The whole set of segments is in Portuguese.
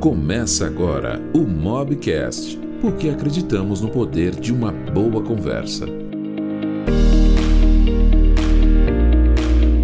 Começa agora o Mobcast, porque acreditamos no poder de uma boa conversa.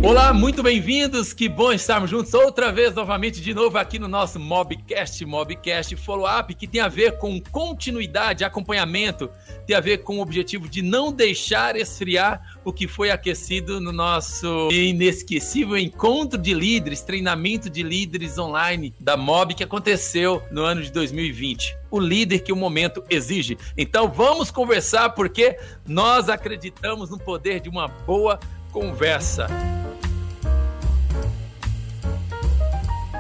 Olá, muito bem-vindos. Que bom estarmos juntos outra vez, novamente, de novo aqui no nosso Mobcast, Mobcast Follow-up, que tem a ver com continuidade, acompanhamento, tem a ver com o objetivo de não deixar esfriar o que foi aquecido no nosso inesquecível encontro de líderes, treinamento de líderes online da Mob que aconteceu no ano de 2020 o líder que o momento exige. Então vamos conversar porque nós acreditamos no poder de uma boa conversa.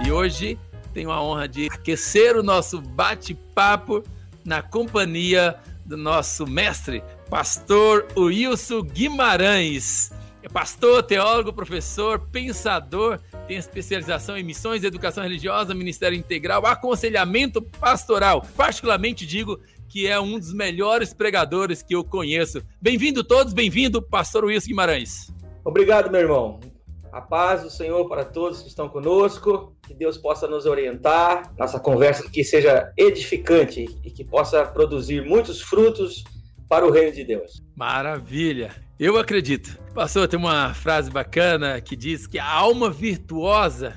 E hoje tenho a honra de aquecer o nosso bate-papo na companhia do nosso mestre, pastor Wilson Guimarães. É pastor, teólogo, professor, pensador, tem especialização em missões, educação religiosa, ministério integral, aconselhamento pastoral. Particularmente digo que é um dos melhores pregadores que eu conheço. Bem-vindo todos, bem-vindo, pastor Wilson Guimarães. Obrigado, meu irmão. A paz do Senhor para todos que estão conosco, que Deus possa nos orientar, nossa conversa que seja edificante e que possa produzir muitos frutos para o reino de Deus. Maravilha! Eu acredito. Pastor, tem uma frase bacana que diz que a alma virtuosa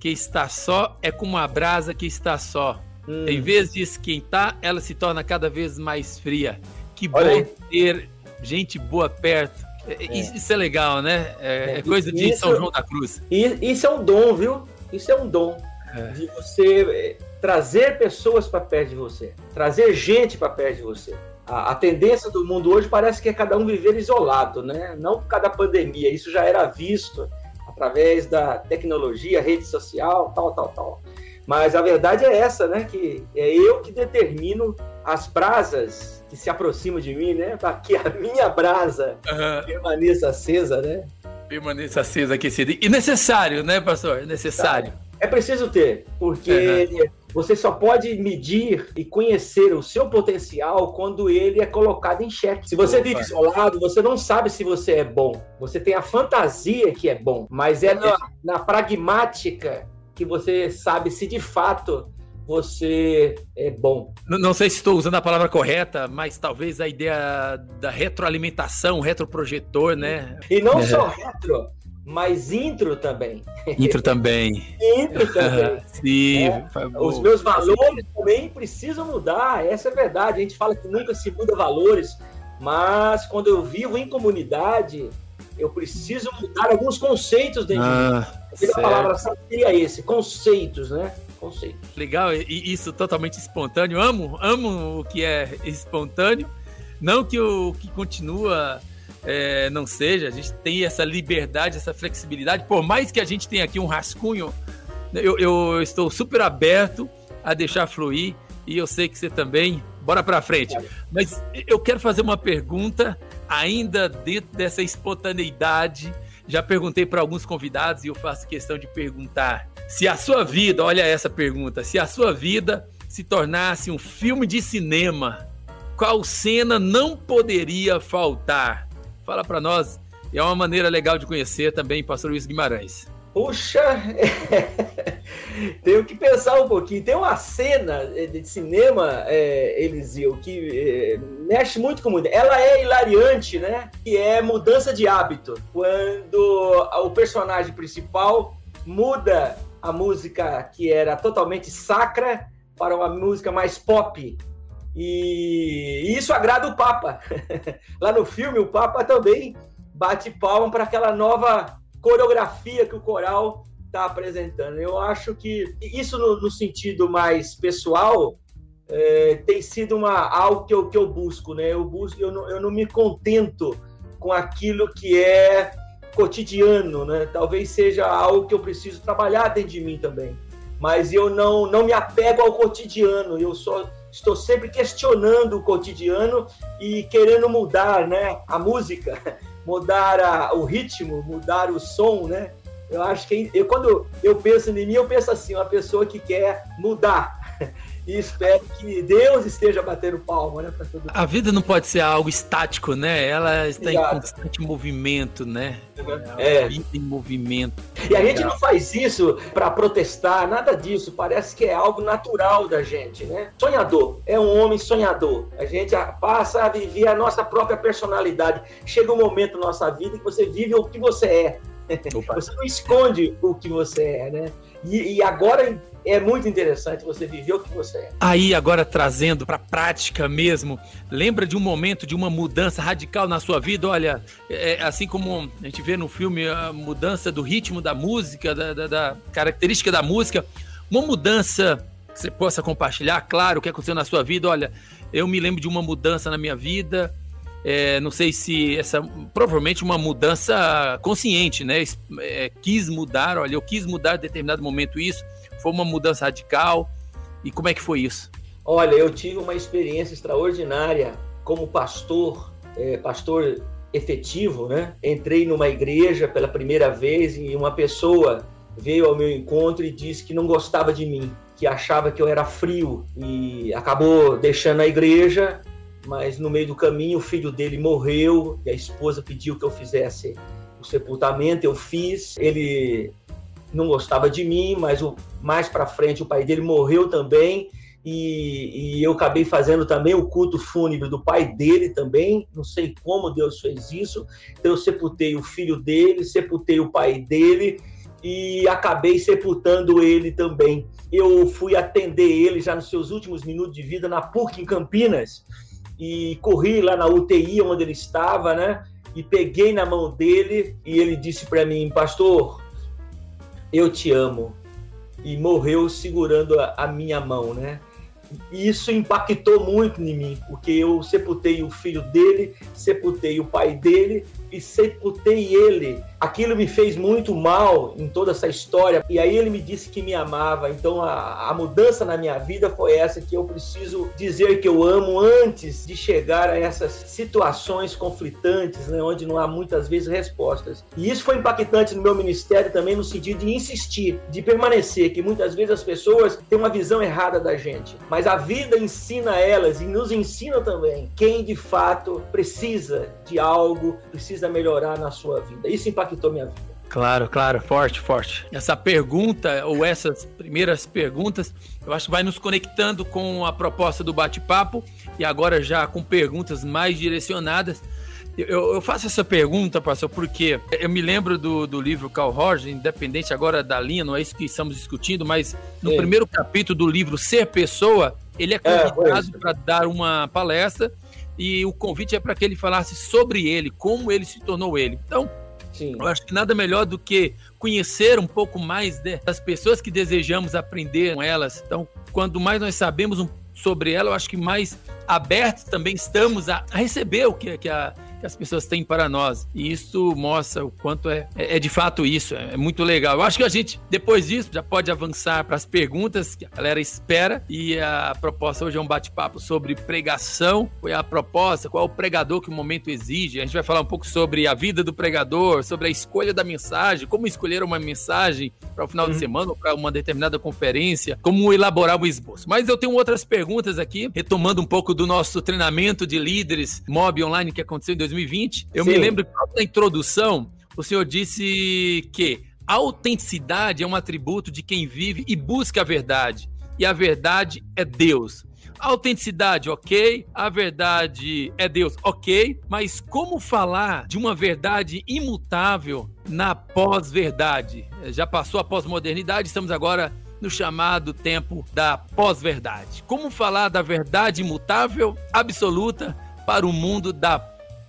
que está só é como a brasa que está só. Hum. Em vez de esquentar, ela se torna cada vez mais fria. Que bom ter gente boa perto é, é. Isso é legal, né? É, é coisa de isso, São João da Cruz. Isso é um dom, viu? Isso é um dom é. de você é, trazer pessoas para perto de você, trazer gente para perto de você. A, a, tendência do mundo hoje parece que é cada um viver isolado, né? Não por causa da pandemia, isso já era visto através da tecnologia, rede social, tal, tal, tal. Mas a verdade é essa, né? Que é eu que determino as brasas que se aproximam de mim, né? Para que a minha brasa uhum. permaneça acesa, né? Permaneça acesa, aquecida. E necessário, né, pastor? Necessário. É preciso ter, porque uhum. você só pode medir e conhecer o seu potencial quando ele é colocado em xeque. Se você Opa. vive isolado, você não sabe se você é bom. Você tem a fantasia que é bom, mas é na, na pragmática que você sabe se de fato você é bom. Não, não, sei se estou usando a palavra correta, mas talvez a ideia da retroalimentação, retroprojetor, né? E não é. só retro, mas intro também. Intro também. intro também. Sim. É. Os meus valores também precisam mudar, essa é verdade. A gente fala que nunca se muda valores, mas quando eu vivo em comunidade, eu preciso mudar alguns conceitos dentro ah, de mim. A palavra seria esse, conceitos, né? Conceitos. Legal, e isso totalmente espontâneo. Amo, amo o que é espontâneo. Não que o que continua é, não seja, a gente tem essa liberdade, essa flexibilidade. Por mais que a gente tenha aqui um rascunho, eu, eu estou super aberto a deixar fluir e eu sei que você também. Bora para frente. Mas eu quero fazer uma pergunta ainda dentro dessa espontaneidade. Já perguntei para alguns convidados e eu faço questão de perguntar se a sua vida, olha essa pergunta, se a sua vida se tornasse um filme de cinema, qual cena não poderia faltar? Fala para nós. É uma maneira legal de conhecer também Pastor Luiz Guimarães. Puxa, tenho que pensar um pouquinho. Tem uma cena de cinema, é, Eliseu, que é, mexe muito com Ela é hilariante, né? Que é mudança de hábito. Quando o personagem principal muda a música que era totalmente sacra para uma música mais pop. E isso agrada o Papa. Lá no filme, o Papa também bate palma para aquela nova coreografia que o coral está apresentando. Eu acho que isso no, no sentido mais pessoal é, tem sido uma, algo que eu, que eu busco, né? Eu busco, eu não, eu não me contento com aquilo que é cotidiano, né? Talvez seja algo que eu preciso trabalhar dentro de mim também. Mas eu não, não me apego ao cotidiano. Eu só estou sempre questionando o cotidiano e querendo mudar, né? A música mudar a, o ritmo, mudar o som, né? Eu acho que eu, quando eu penso em mim, eu penso assim, uma pessoa que quer mudar. e espero que Deus esteja batendo palma, né, para todo A vida não pode ser algo estático, né? Ela está Exato. em constante movimento, né? É. A vida em movimento. E a gente não faz isso para protestar, nada disso. Parece que é algo natural da gente, né? Sonhador, é um homem sonhador. A gente passa a viver a nossa própria personalidade. Chega um momento na nossa vida que você vive o que você é. Opa. Você não esconde o que você é, né? E, e, agora é muito interessante você viver o que você é. Aí, agora trazendo para a prática mesmo, lembra de um momento de uma mudança radical na sua vida? Olha, é, é, assim como a gente vê no filme a mudança do ritmo da música, da, da, da característica da música, uma mudança que você possa compartilhar, claro, o que aconteceu na sua vida. Olha, eu me lembro de uma mudança na minha vida, é, não sei se essa. Provavelmente uma mudança consciente, né? É, quis mudar, olha, eu quis mudar em determinado momento isso. Foi uma mudança radical. E como é que foi isso? Olha, eu tive uma experiência extraordinária como pastor, é, pastor efetivo, né? Entrei numa igreja pela primeira vez e uma pessoa veio ao meu encontro e disse que não gostava de mim, que achava que eu era frio e acabou deixando a igreja mas no meio do caminho o filho dele morreu e a esposa pediu que eu fizesse o sepultamento, eu fiz. Ele não gostava de mim, mas o, mais para frente o pai dele morreu também e, e, eu acabei fazendo também o culto fúnebre do pai dele também. Não sei como Deus fez isso. Então eu sepultei o filho dele, sepultei o pai dele e acabei sepultando ele também. Eu fui atender ele já nos seus últimos minutos de vida na PUC em Campinas e corri lá na UTI onde ele estava, né? E peguei na mão dele e ele disse para mim, pastor, eu te amo. E morreu segurando a, a minha mão, né? E isso impactou muito em mim, porque eu sepultei o filho dele, sepultei o pai dele e sepultei ele. Aquilo me fez muito mal em toda essa história. E aí ele me disse que me amava. Então a, a mudança na minha vida foi essa que eu preciso dizer que eu amo antes de chegar a essas situações conflitantes, né, onde não há muitas vezes respostas. E isso foi impactante no meu ministério também no sentido de insistir, de permanecer, que muitas vezes as pessoas têm uma visão errada da gente, mas a vida ensina elas e nos ensina também quem de fato precisa de algo, precisa precisa melhorar na sua vida. Isso impactou minha vida. Claro, claro, forte, forte. Essa pergunta, ou essas primeiras perguntas, eu acho que vai nos conectando com a proposta do bate-papo e agora já com perguntas mais direcionadas. Eu, eu, faço essa pergunta, pastor, porque eu me lembro do, do livro Carl Rogers, independente agora da linha, não é isso que estamos discutindo, mas no Sim. primeiro capítulo do livro Ser Pessoa, ele é, é convidado é, para dar uma palestra e o convite é para que ele falasse sobre ele, como ele se tornou ele. Então, Sim. eu acho que nada melhor do que conhecer um pouco mais das pessoas que desejamos aprender com elas. Então, quanto mais nós sabemos sobre ela, eu acho que mais abertos também estamos a, receber o que, que a que as pessoas têm para nós. E isso mostra o quanto é, é, é de fato isso, é, é, muito legal. Eu acho que a gente, depois disso, já pode avançar para as perguntas que a galera espera. E a proposta hoje é um bate-papo sobre pregação. Foi a proposta, qual é o pregador que o momento exige. A gente vai falar um pouco sobre a vida do pregador, sobre a escolha da mensagem, como escolher uma mensagem para o final uhum. de semana ou para uma determinada conferência, como elaborar o esboço. Mas eu tenho outras perguntas aqui, retomando um pouco do nosso treinamento de líderes mob online que aconteceu em 2020 2020. Eu Sim. me lembro que na introdução o senhor disse que a autenticidade é um atributo de quem vive e busca a verdade. E a verdade é Deus. A autenticidade, ok. A verdade é Deus, ok. Mas como falar de uma verdade imutável na pós-verdade? Já passou a pós-modernidade, estamos agora no chamado tempo da pós-verdade. Como falar da verdade imutável, absoluta, para o mundo da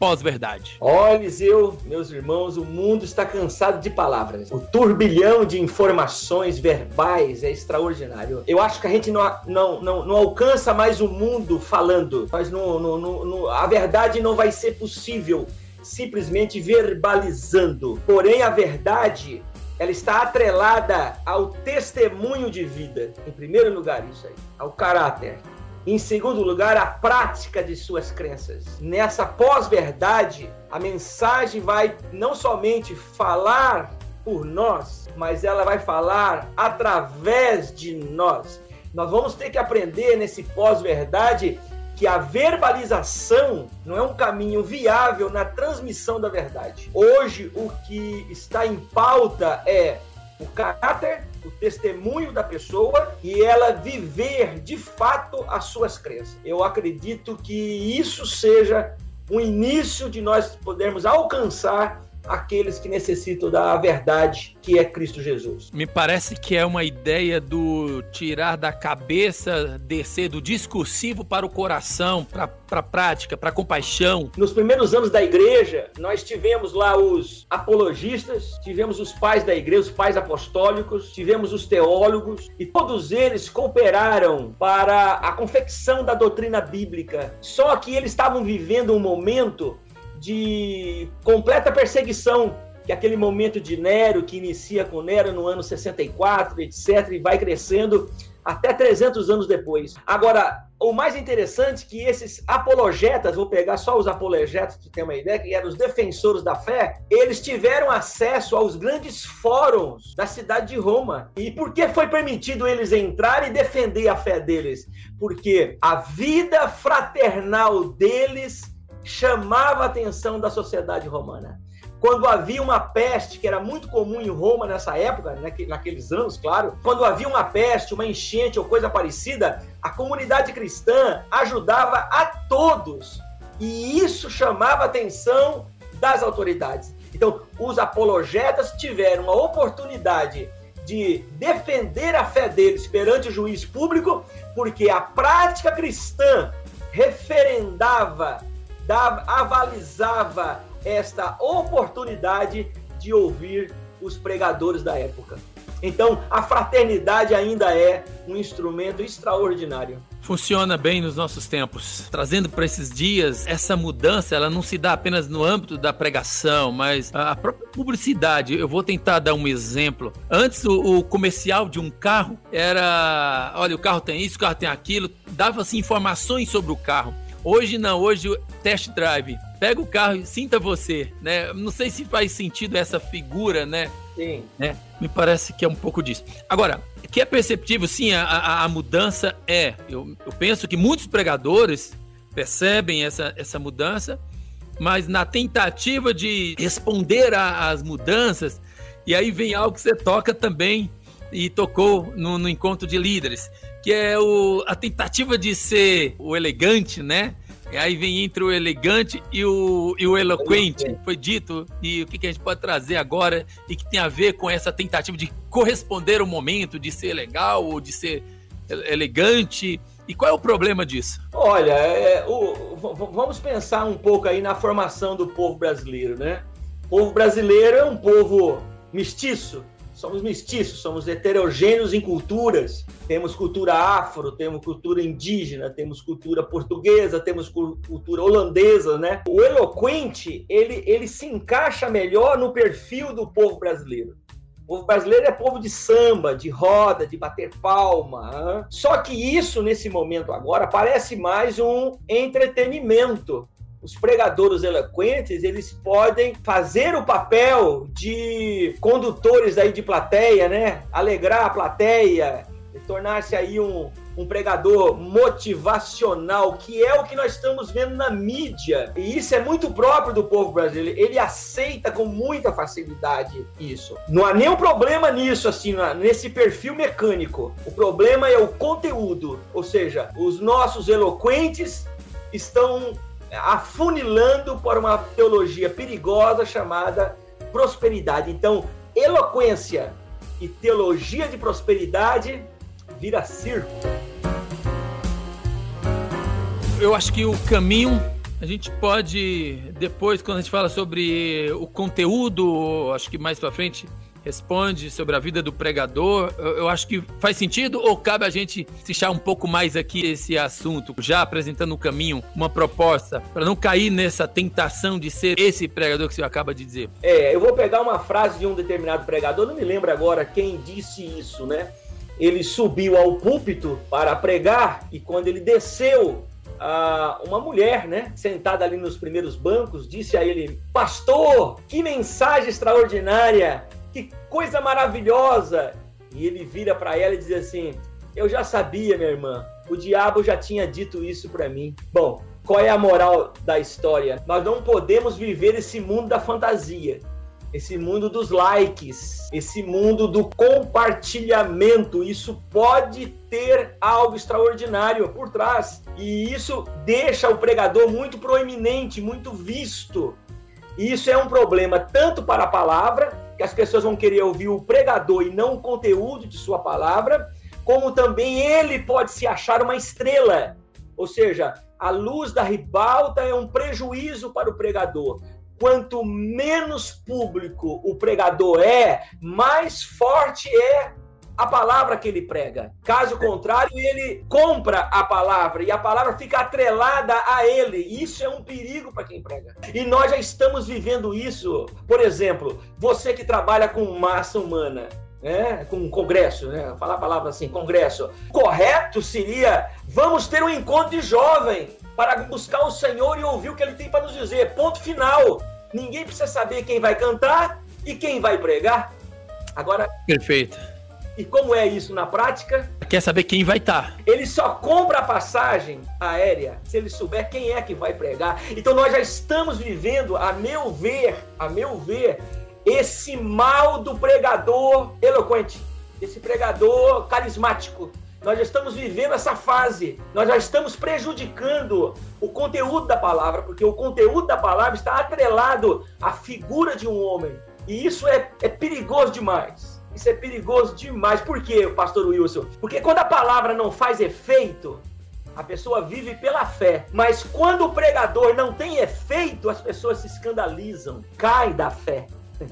pós-verdade? Olha, eu, meus irmãos, o mundo está cansado de palavras. O turbilhão de informações verbais é extraordinário. Eu acho que a gente não, não, não, não alcança mais o mundo falando. Mas não, não, não, a verdade não vai ser possível simplesmente verbalizando. Porém, a verdade ela está atrelada ao testemunho de vida. Em primeiro lugar, isso aí, ao caráter. Em segundo lugar, a prática de suas crenças. Nessa pós-verdade, a mensagem vai não somente falar por nós, mas ela vai falar através de nós. Nós vamos ter que aprender nesse pós-verdade que a verbalização não é um caminho viável na transmissão da verdade. Hoje, o que está em pauta é o caráter, o testemunho da pessoa e ela viver de fato as suas crenças. Eu acredito que isso seja o início de nós podermos alcançar aqueles que necessitam da verdade que é Cristo Jesus. Me parece que é uma ideia do tirar da cabeça, descer do discursivo para o coração, para a prática, para a compaixão. Nos primeiros anos da igreja, nós tivemos lá os apologistas, tivemos os pais da igreja, os pais apostólicos, tivemos os teólogos, e todos eles cooperaram para a confecção da doutrina bíblica. Só que eles estavam vivendo um momento de completa perseguição, que é aquele momento de Nero, que inicia com Nero no ano 64, etc., e vai crescendo até 300 anos depois. Agora, o mais interessante é que esses apologetas, vou pegar só os apologetas para ter uma ideia, que eram os defensores da fé, eles tiveram acesso aos grandes fóruns da cidade de Roma. E por que foi permitido eles entrar e defender a fé deles? Porque a vida fraternal deles chamava a atenção da sociedade romana. Quando havia uma peste, que era muito comum em Roma nessa época, naqueles anos, claro, quando havia uma peste, uma enchente ou coisa parecida, a comunidade cristã ajudava a todos. E isso chamava a atenção das autoridades. Então, os apologetas tiveram a oportunidade de defender a fé deles perante o juiz público, porque a prática cristã referendava dava, avalizava esta oportunidade de ouvir os pregadores da época. Então, a fraternidade ainda é um instrumento extraordinário. Funciona bem nos nossos tempos, trazendo para esses dias essa mudança. Ela não se dá apenas no âmbito da pregação, mas a própria publicidade. Eu vou tentar dar um exemplo. Antes, o, o comercial de um carro era: olha, o carro tem isso, o carro tem aquilo, dava-se informações sobre o carro. Hoje não, hoje test drive. Pega o carro e sinta você, né? Não sei se faz sentido essa figura, né? Sim. Né? Me parece que é um pouco disso. Agora, que é perceptível, sim, a, a, a mudança é. Eu, eu penso que muitos pregadores percebem essa, essa mudança, mas na tentativa de responder às mudanças, e aí vem algo que você toca também e tocou no, no encontro de líderes, que é o, a tentativa de ser o elegante, né? E aí vem entre o elegante e o, e o eloquente, foi dito, e o que, que a gente pode trazer agora e que tem a ver com essa tentativa de corresponder ao momento, de ser legal ou de ser elegante. E qual é o problema disso? Olha, é, o, vamos pensar um pouco aí na formação do povo brasileiro, né? O povo brasileiro é um povo mestiço, somos mestiços, somos heterogêneos em culturas. Temos cultura afro, temos cultura indígena, temos cultura portuguesa, temos cultura holandesa, né? O eloquente, ele, ele se encaixa melhor no perfil do povo brasileiro. O povo brasileiro é povo de samba, de roda, de bater palma. Hein? Só que isso, nesse momento agora, parece mais um entretenimento os pregadores eloquentes, eles podem fazer o papel de condutores aí de plateia, né? Alegrar a plateia, tornar-se aí um, um pregador motivacional, que é o que nós estamos vendo na mídia. E isso é muito próprio do povo brasileiro. Ele aceita com muita facilidade isso. Não há nenhum problema nisso, assim, nesse perfil mecânico. O problema é o conteúdo. Ou seja, os nossos eloquentes estão afunilando para uma teologia perigosa chamada prosperidade. Então, eloquência e teologia de prosperidade vira circo. Eu acho que o caminho a gente pode depois quando a gente fala sobre o conteúdo, acho que mais para frente responde sobre a vida do pregador. Eu, eu, acho que faz sentido ou cabe a gente fechar um pouco mais aqui esse assunto, já apresentando um caminho, uma proposta, para não cair nessa tentação de ser esse pregador que você acaba de dizer? É, eu vou pegar uma frase de um determinado pregador, não me lembro agora quem disse isso, né? Ele subiu ao púlpito para pregar e quando ele desceu uma mulher, né, sentada ali nos primeiros bancos, disse a ele: Pastor, que mensagem extraordinária! Que coisa maravilhosa! E ele vira para ela e diz assim: Eu já sabia, minha irmã. O diabo já tinha dito isso para mim. Bom, qual é a moral da história? Nós não podemos viver esse mundo da fantasia, esse mundo dos likes, esse mundo do compartilhamento. Isso pode ter algo extraordinário por trás. E isso deixa o pregador muito proeminente, muito visto. E isso é um problema tanto para a palavra, que as pessoas vão querer ouvir o pregador e não o conteúdo de sua palavra, como também ele pode se achar uma estrela. Ou seja, a luz da ribalta é um prejuízo para o pregador. Quanto menos público o pregador é, mais forte é a palavra que ele prega. Caso contrário, ele compra a palavra e a palavra fica atrelada a ele. Isso é um perigo para quem prega. E nós já estamos vivendo isso. Por exemplo, você que trabalha com massa humana, né, com um congresso, né, falar a palavra assim, congresso. Correto seria, vamos ter um encontro de jovem para buscar o Senhor e ouvir o que ele tem para nos dizer. Ponto final. Ninguém precisa saber quem vai cantar e quem vai pregar. Agora. Perfeito. E como é isso na prática? Quer saber quem vai estar. Tá. Ele só compra a passagem aérea se ele souber quem é que vai pregar. Então nós já estamos vivendo, a meu ver, a meu ver, esse mal do pregador eloquente, esse pregador carismático. Nós já estamos vivendo essa fase, nós já estamos prejudicando o conteúdo da palavra, porque o conteúdo da palavra está atrelado à figura de um homem. E isso é, é perigoso demais. Isso é perigoso demais. Por quê, pastor Wilson? Porque quando a palavra não faz efeito, a pessoa vive pela fé. Mas quando o pregador não tem efeito, as pessoas se escandalizam, caem da fé.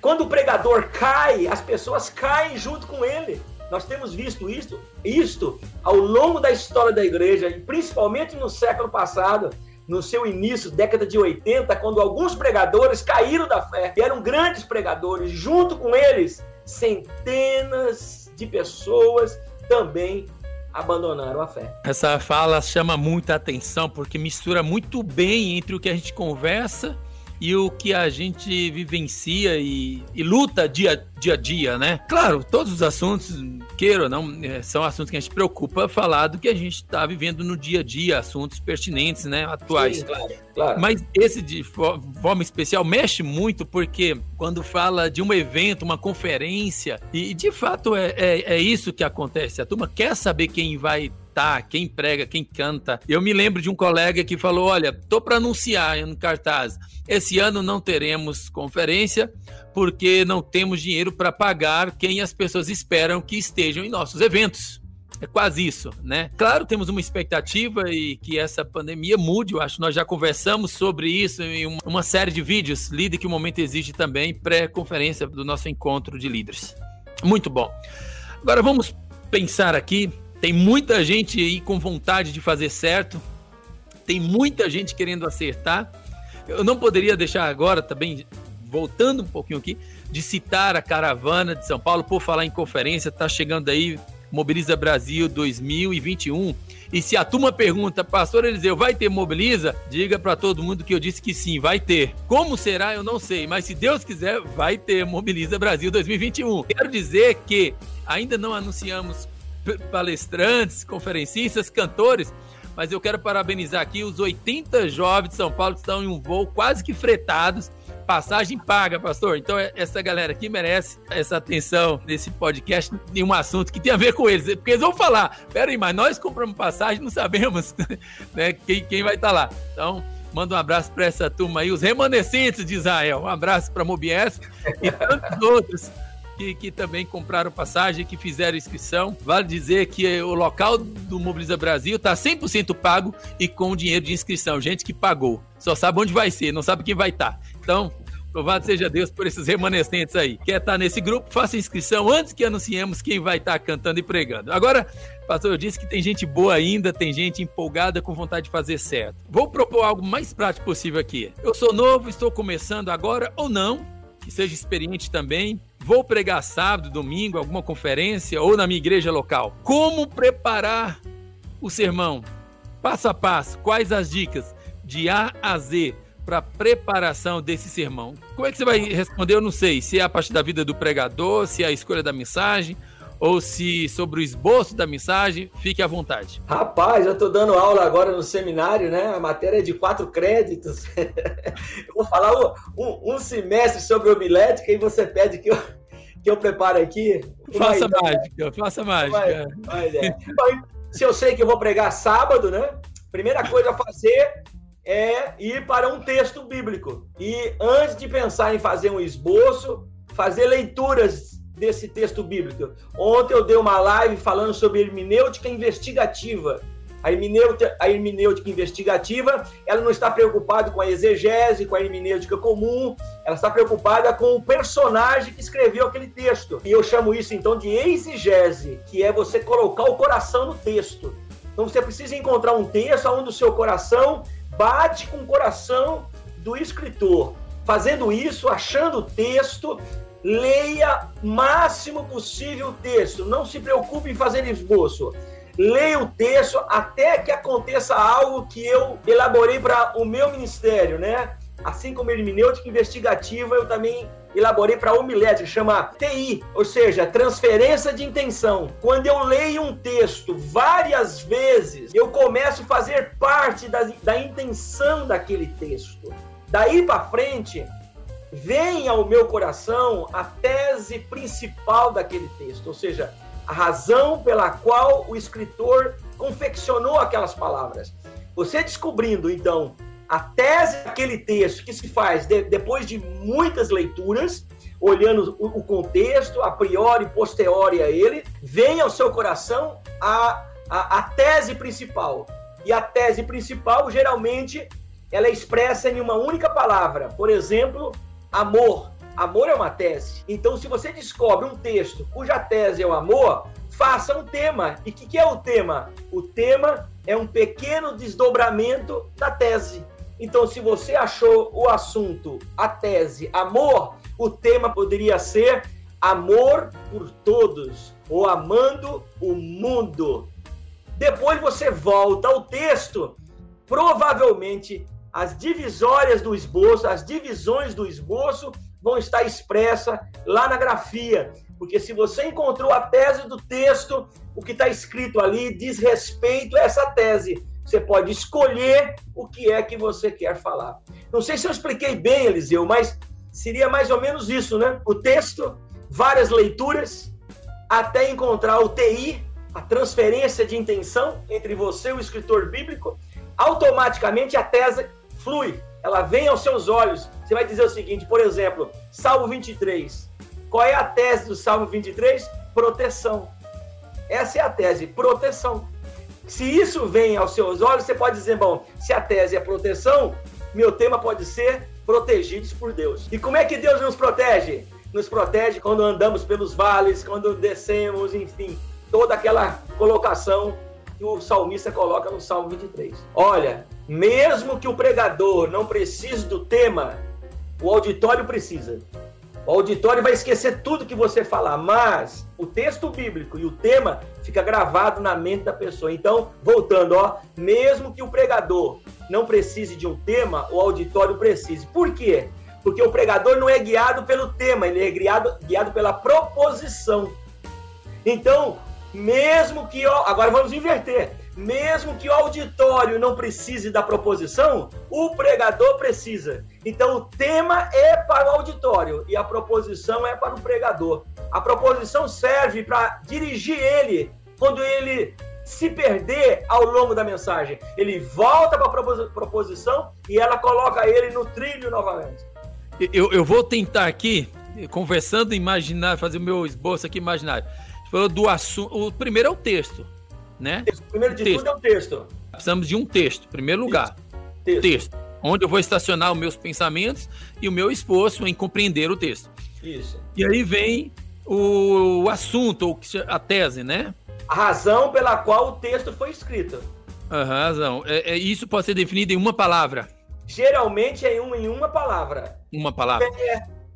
Quando o pregador cai, as pessoas caem junto com ele. Nós temos visto isto, isto ao longo da história da igreja, e principalmente no século passado, no seu início, década de 80, quando alguns pregadores caíram da fé, e eram grandes pregadores, junto com eles, centenas de pessoas também abandonaram a fé. Essa fala chama muita atenção porque mistura muito bem entre o que a gente conversa e o que a gente vivencia e, e luta dia, dia a dia, né? Claro, todos os assuntos, queira ou não, é, são assuntos que a gente preocupa falar do que a gente está vivendo no dia a dia, assuntos pertinentes, né, atuais. Sim, claro, claro. Mas esse de forma especial mexe muito porque quando fala de um evento, uma conferência, e de fato é, é, é isso que acontece. A turma quer saber quem vai quem prega, quem canta. Eu me lembro de um colega que falou: Olha, tô para anunciar no cartaz. Esse ano não teremos conferência porque não temos dinheiro para pagar quem as pessoas esperam que estejam em nossos eventos. É quase isso, né? Claro, temos uma expectativa e que essa pandemia mude. Eu acho que nós já conversamos sobre isso em uma série de vídeos. Líder que o momento exige também, pré-conferência do nosso encontro de líderes. Muito bom. Agora vamos pensar aqui tem muita gente aí com vontade de fazer certo, tem muita gente querendo acertar. Eu não poderia deixar agora também, voltando um pouquinho aqui, de citar a caravana de São Paulo, por falar em conferência, está chegando aí, Mobiliza Brasil 2021. E se a turma pergunta, pastor Eliseu, vai ter Mobiliza? Diga para todo mundo que eu disse que sim, vai ter. Como será, eu não sei, mas se Deus quiser, vai ter Mobiliza Brasil 2021. Quero dizer que ainda não anunciamos palestrantes, conferencistas, cantores, mas eu quero parabenizar aqui os 80 jovens de São Paulo que estão em um voo quase que fretados, passagem paga, pastor. Então essa galera aqui merece essa atenção nesse podcast em um assunto que tem a ver com eles, porque eles vão falar, peraí, mas nós compramos passagem, não sabemos né, quem, quem vai estar tá lá. Então, manda um abraço para essa turma aí, os remanescentes de Israel. Um abraço para Mobies e tantos outros que, que também compraram passagem, que fizeram inscrição. Vale dizer que o local do Mobiliza Brasil está 100% pago e com dinheiro de inscrição. Gente que pagou. Só sabe onde vai ser, não sabe quem vai estar. Tá. Então, Louvado seja Deus por esses remanescentes aí. Quer estar tá nesse grupo? Faça inscrição antes que anunciemos quem vai estar tá cantando e pregando. Agora, pastor, eu disse que tem gente boa ainda, tem gente empolgada com vontade de fazer certo. Vou propor algo mais prático possível aqui. Eu sou novo, estou começando agora ou não, que seja experiente também. Vou pregar sábado, domingo, alguma conferência ou na minha igreja local. Como preparar o sermão? Passo a passo, quais as dicas de A a Z para preparação desse sermão? Como é que você vai responder? Eu não sei se é a partir da vida do pregador, se é a escolha da mensagem ou se sobre o esboço da mensagem, fique à vontade. Rapaz, eu estou dando aula agora no seminário, né? A matéria é de quatro créditos. eu vou falar um, um, um, semestre sobre homilética e você pede que eu, que eu prepare aqui. Faça vai, mágica, faça mágica. Vai, vai, é. se eu sei que eu vou pregar sábado, né? Primeira coisa a fazer é ir para um texto bíblico. E antes de pensar em fazer um esboço, fazer leituras desse texto bíblico. Ontem eu dei uma live falando sobre hermenêutica investigativa. A hermenêutica, a hermenêutica investigativa, ela não está preocupada com a exegese, com a hermenêutica comum, ela está preocupada com o personagem que escreveu aquele texto. E eu chamo isso então de exegese, que é você colocar o coração no texto. Então você precisa encontrar um texto onde o seu coração bate com o coração do escritor. Fazendo isso, achando o texto, leia máximo possível o texto. Não se preocupe em fazer esboço. Leia o texto até que aconteça algo que eu elaborei para o meu ministério, né? Assim como hermenêutica investigativa, eu também elaborei para homilética, chama TI, ou seja, transferência de intenção. Quando eu leio um texto várias vezes, eu começo a fazer parte da, da intenção daquele texto. Daí para frente, vem ao meu coração a tese principal daquele texto, ou seja, a razão pela qual o escritor confeccionou aquelas palavras. Você descobrindo, então, a tese daquele texto que se faz de, depois de muitas leituras, olhando o, o, contexto, a priori, posteriori a ele, vem ao seu coração a, a, a tese principal. E a tese principal, geralmente, ela é expressa em uma única palavra. Por exemplo, amor. Amor é uma tese. Então, se você descobre um texto cuja tese é o amor, faça um tema. E o que, que é o tema? O tema é um pequeno desdobramento da tese. Então, se você achou o assunto, a tese, amor, o tema poderia ser amor por todos, ou amando o mundo. Depois você volta ao texto, provavelmente as divisórias do esboço, as divisões do esboço vão estar expressas lá na grafia. Porque se você encontrou a tese do texto, o que está escrito ali diz respeito a essa tese. Você pode escolher o que é que você quer falar. Não sei se eu expliquei bem, Eliseu, mas seria mais ou menos isso, né? O texto, várias leituras, até encontrar o TI, a transferência de intenção entre você e o escritor bíblico, automaticamente a tese flui, ela vem aos seus olhos. Você vai dizer o seguinte, por exemplo, Salmo 23. Qual é a tese do Salmo 23? Proteção. Essa é a tese, proteção. Se isso vem aos seus olhos, você pode dizer, bom, se a tese é proteção, meu tema pode ser protegidos por Deus. E como é que Deus nos protege? Nos protege quando andamos pelos vales, quando descemos, enfim, toda aquela colocação que o salmista coloca no Salmo 23. Olha, mesmo que o pregador não precise do tema, o auditório precisa. O auditório vai esquecer tudo que você falar, mas o texto bíblico e o tema fica gravado na mente da pessoa. Então, voltando, ó, mesmo que o pregador não precise de um tema, o auditório precise. Por quê? Porque o pregador não é guiado pelo tema, ele é guiado, guiado pela proposição. Então, mesmo que. Agora vamos inverter. Mesmo que o auditório não precise da proposição, o pregador precisa. Então, o tema é para o auditório e a proposição é para o pregador. A proposição serve para dirigir ele quando ele se perder ao longo da mensagem. Ele volta para a proposição e ela coloca ele no trilho novamente. Eu, eu vou tentar aqui, conversando, imaginar, fazer o meu esboço aqui imaginário falou do assunto. O primeiro é o texto, né? Primeiro de texto. tudo é o texto. Precisamos de um texto, primeiro lugar. Texto. texto. Onde eu vou estacionar os meus pensamentos e o meu esforço em compreender o texto. Isso. E aí vem o, o assunto, a tese, né? A razão pela qual o texto foi escrito. A razão. É, é, isso pode ser definido em uma palavra. Geralmente é em uma, em uma palavra. Uma palavra.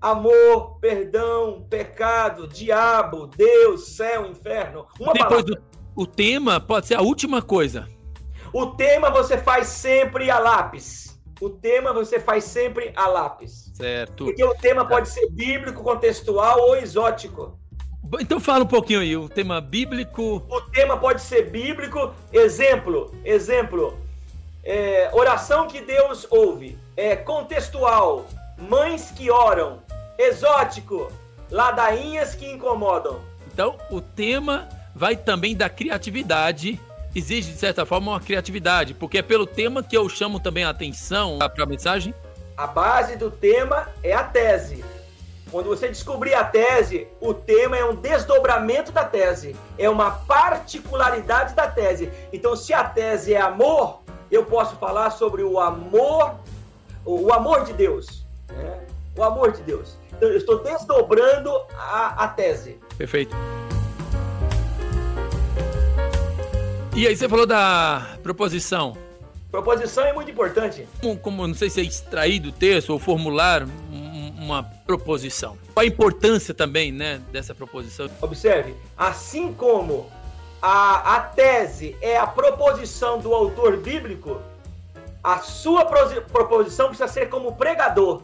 Amor, perdão, pecado, diabo, Deus, céu, inferno. Uma Depois palavra. do o tema pode ser a última coisa. O tema você faz sempre a lápis. O tema você faz sempre a lápis. Certo. Porque o tema pode ser bíblico, contextual ou exótico. Então fala um pouquinho aí, o tema bíblico. O tema pode ser bíblico. Exemplo, exemplo. É, oração que Deus ouve. É contextual. Mães que oram. Exótico. Ladainhas que incomodam. Então, o tema vai também da criatividade. Exige, de certa forma, uma criatividade, porque é pelo tema que eu chamo também a atenção para a mensagem. A base do tema é a tese. Quando você descobrir a tese, o tema é um desdobramento da tese, é uma particularidade da tese. Então, se a tese é amor, eu posso falar sobre o amor, o amor de Deus, né? o amor de Deus. Então, eu estou desdobrando a, a tese. Perfeito. E aí, você falou da proposição. Proposição é muito importante. Como, como não sei se é extrair do texto ou formular uma proposição. Qual a importância também né, dessa proposição? Observe, assim como a, a tese é a proposição do autor bíblico, a sua proposição precisa ser como pregador.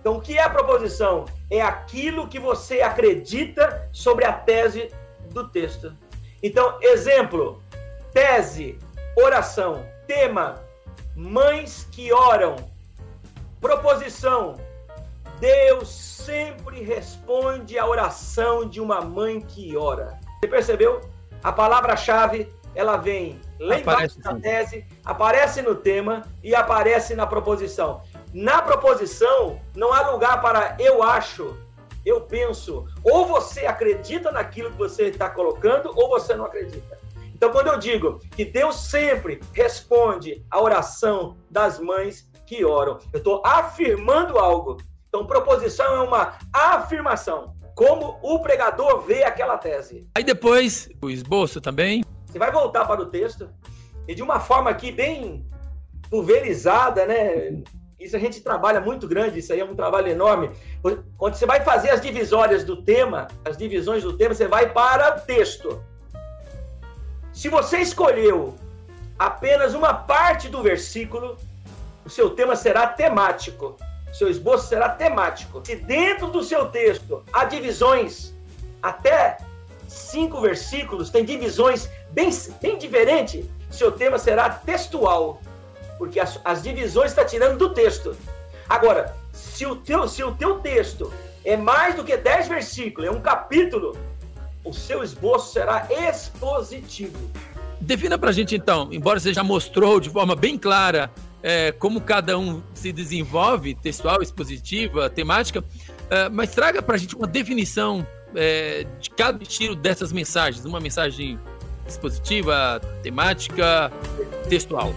Então, o que é a proposição? É aquilo que você acredita sobre a tese do texto. Então, exemplo: tese, oração, tema, mães que oram, proposição, Deus sempre responde à oração de uma mãe que ora. Você percebeu? A palavra-chave ela vem lá embaixo da tese, aparece no tema e aparece na proposição. Na proposição, não há lugar para eu acho, eu penso. Ou você acredita naquilo que você está colocando, ou você não acredita. Então, quando eu digo que Deus sempre responde à oração das mães que oram, eu estou afirmando algo. Então, proposição é uma afirmação. Como o pregador vê aquela tese. Aí depois, o esboço também. Você vai voltar para o texto e de uma forma aqui bem pulverizada, né? Isso a gente trabalha muito grande, isso aí é um trabalho enorme. Quando você vai fazer as divisórias do tema, as divisões do tema, você vai para o texto. Se você escolheu apenas uma parte do versículo, o seu tema será temático seu esboço será temático. Se dentro do seu texto há divisões, até cinco versículos, tem divisões bem, bem diferentes, seu tema será textual, porque as, as divisões está tirando do texto. Agora, se o, teu, se o teu texto é mais do que dez versículos, é um capítulo, o seu esboço será expositivo. Defina para a gente então, embora você já mostrou de forma bem clara é, como cada um se desenvolve, textual, expositiva, temática, é, mas traga para a gente uma definição é, de cada estilo dessas mensagens, uma mensagem expositiva, temática, textual.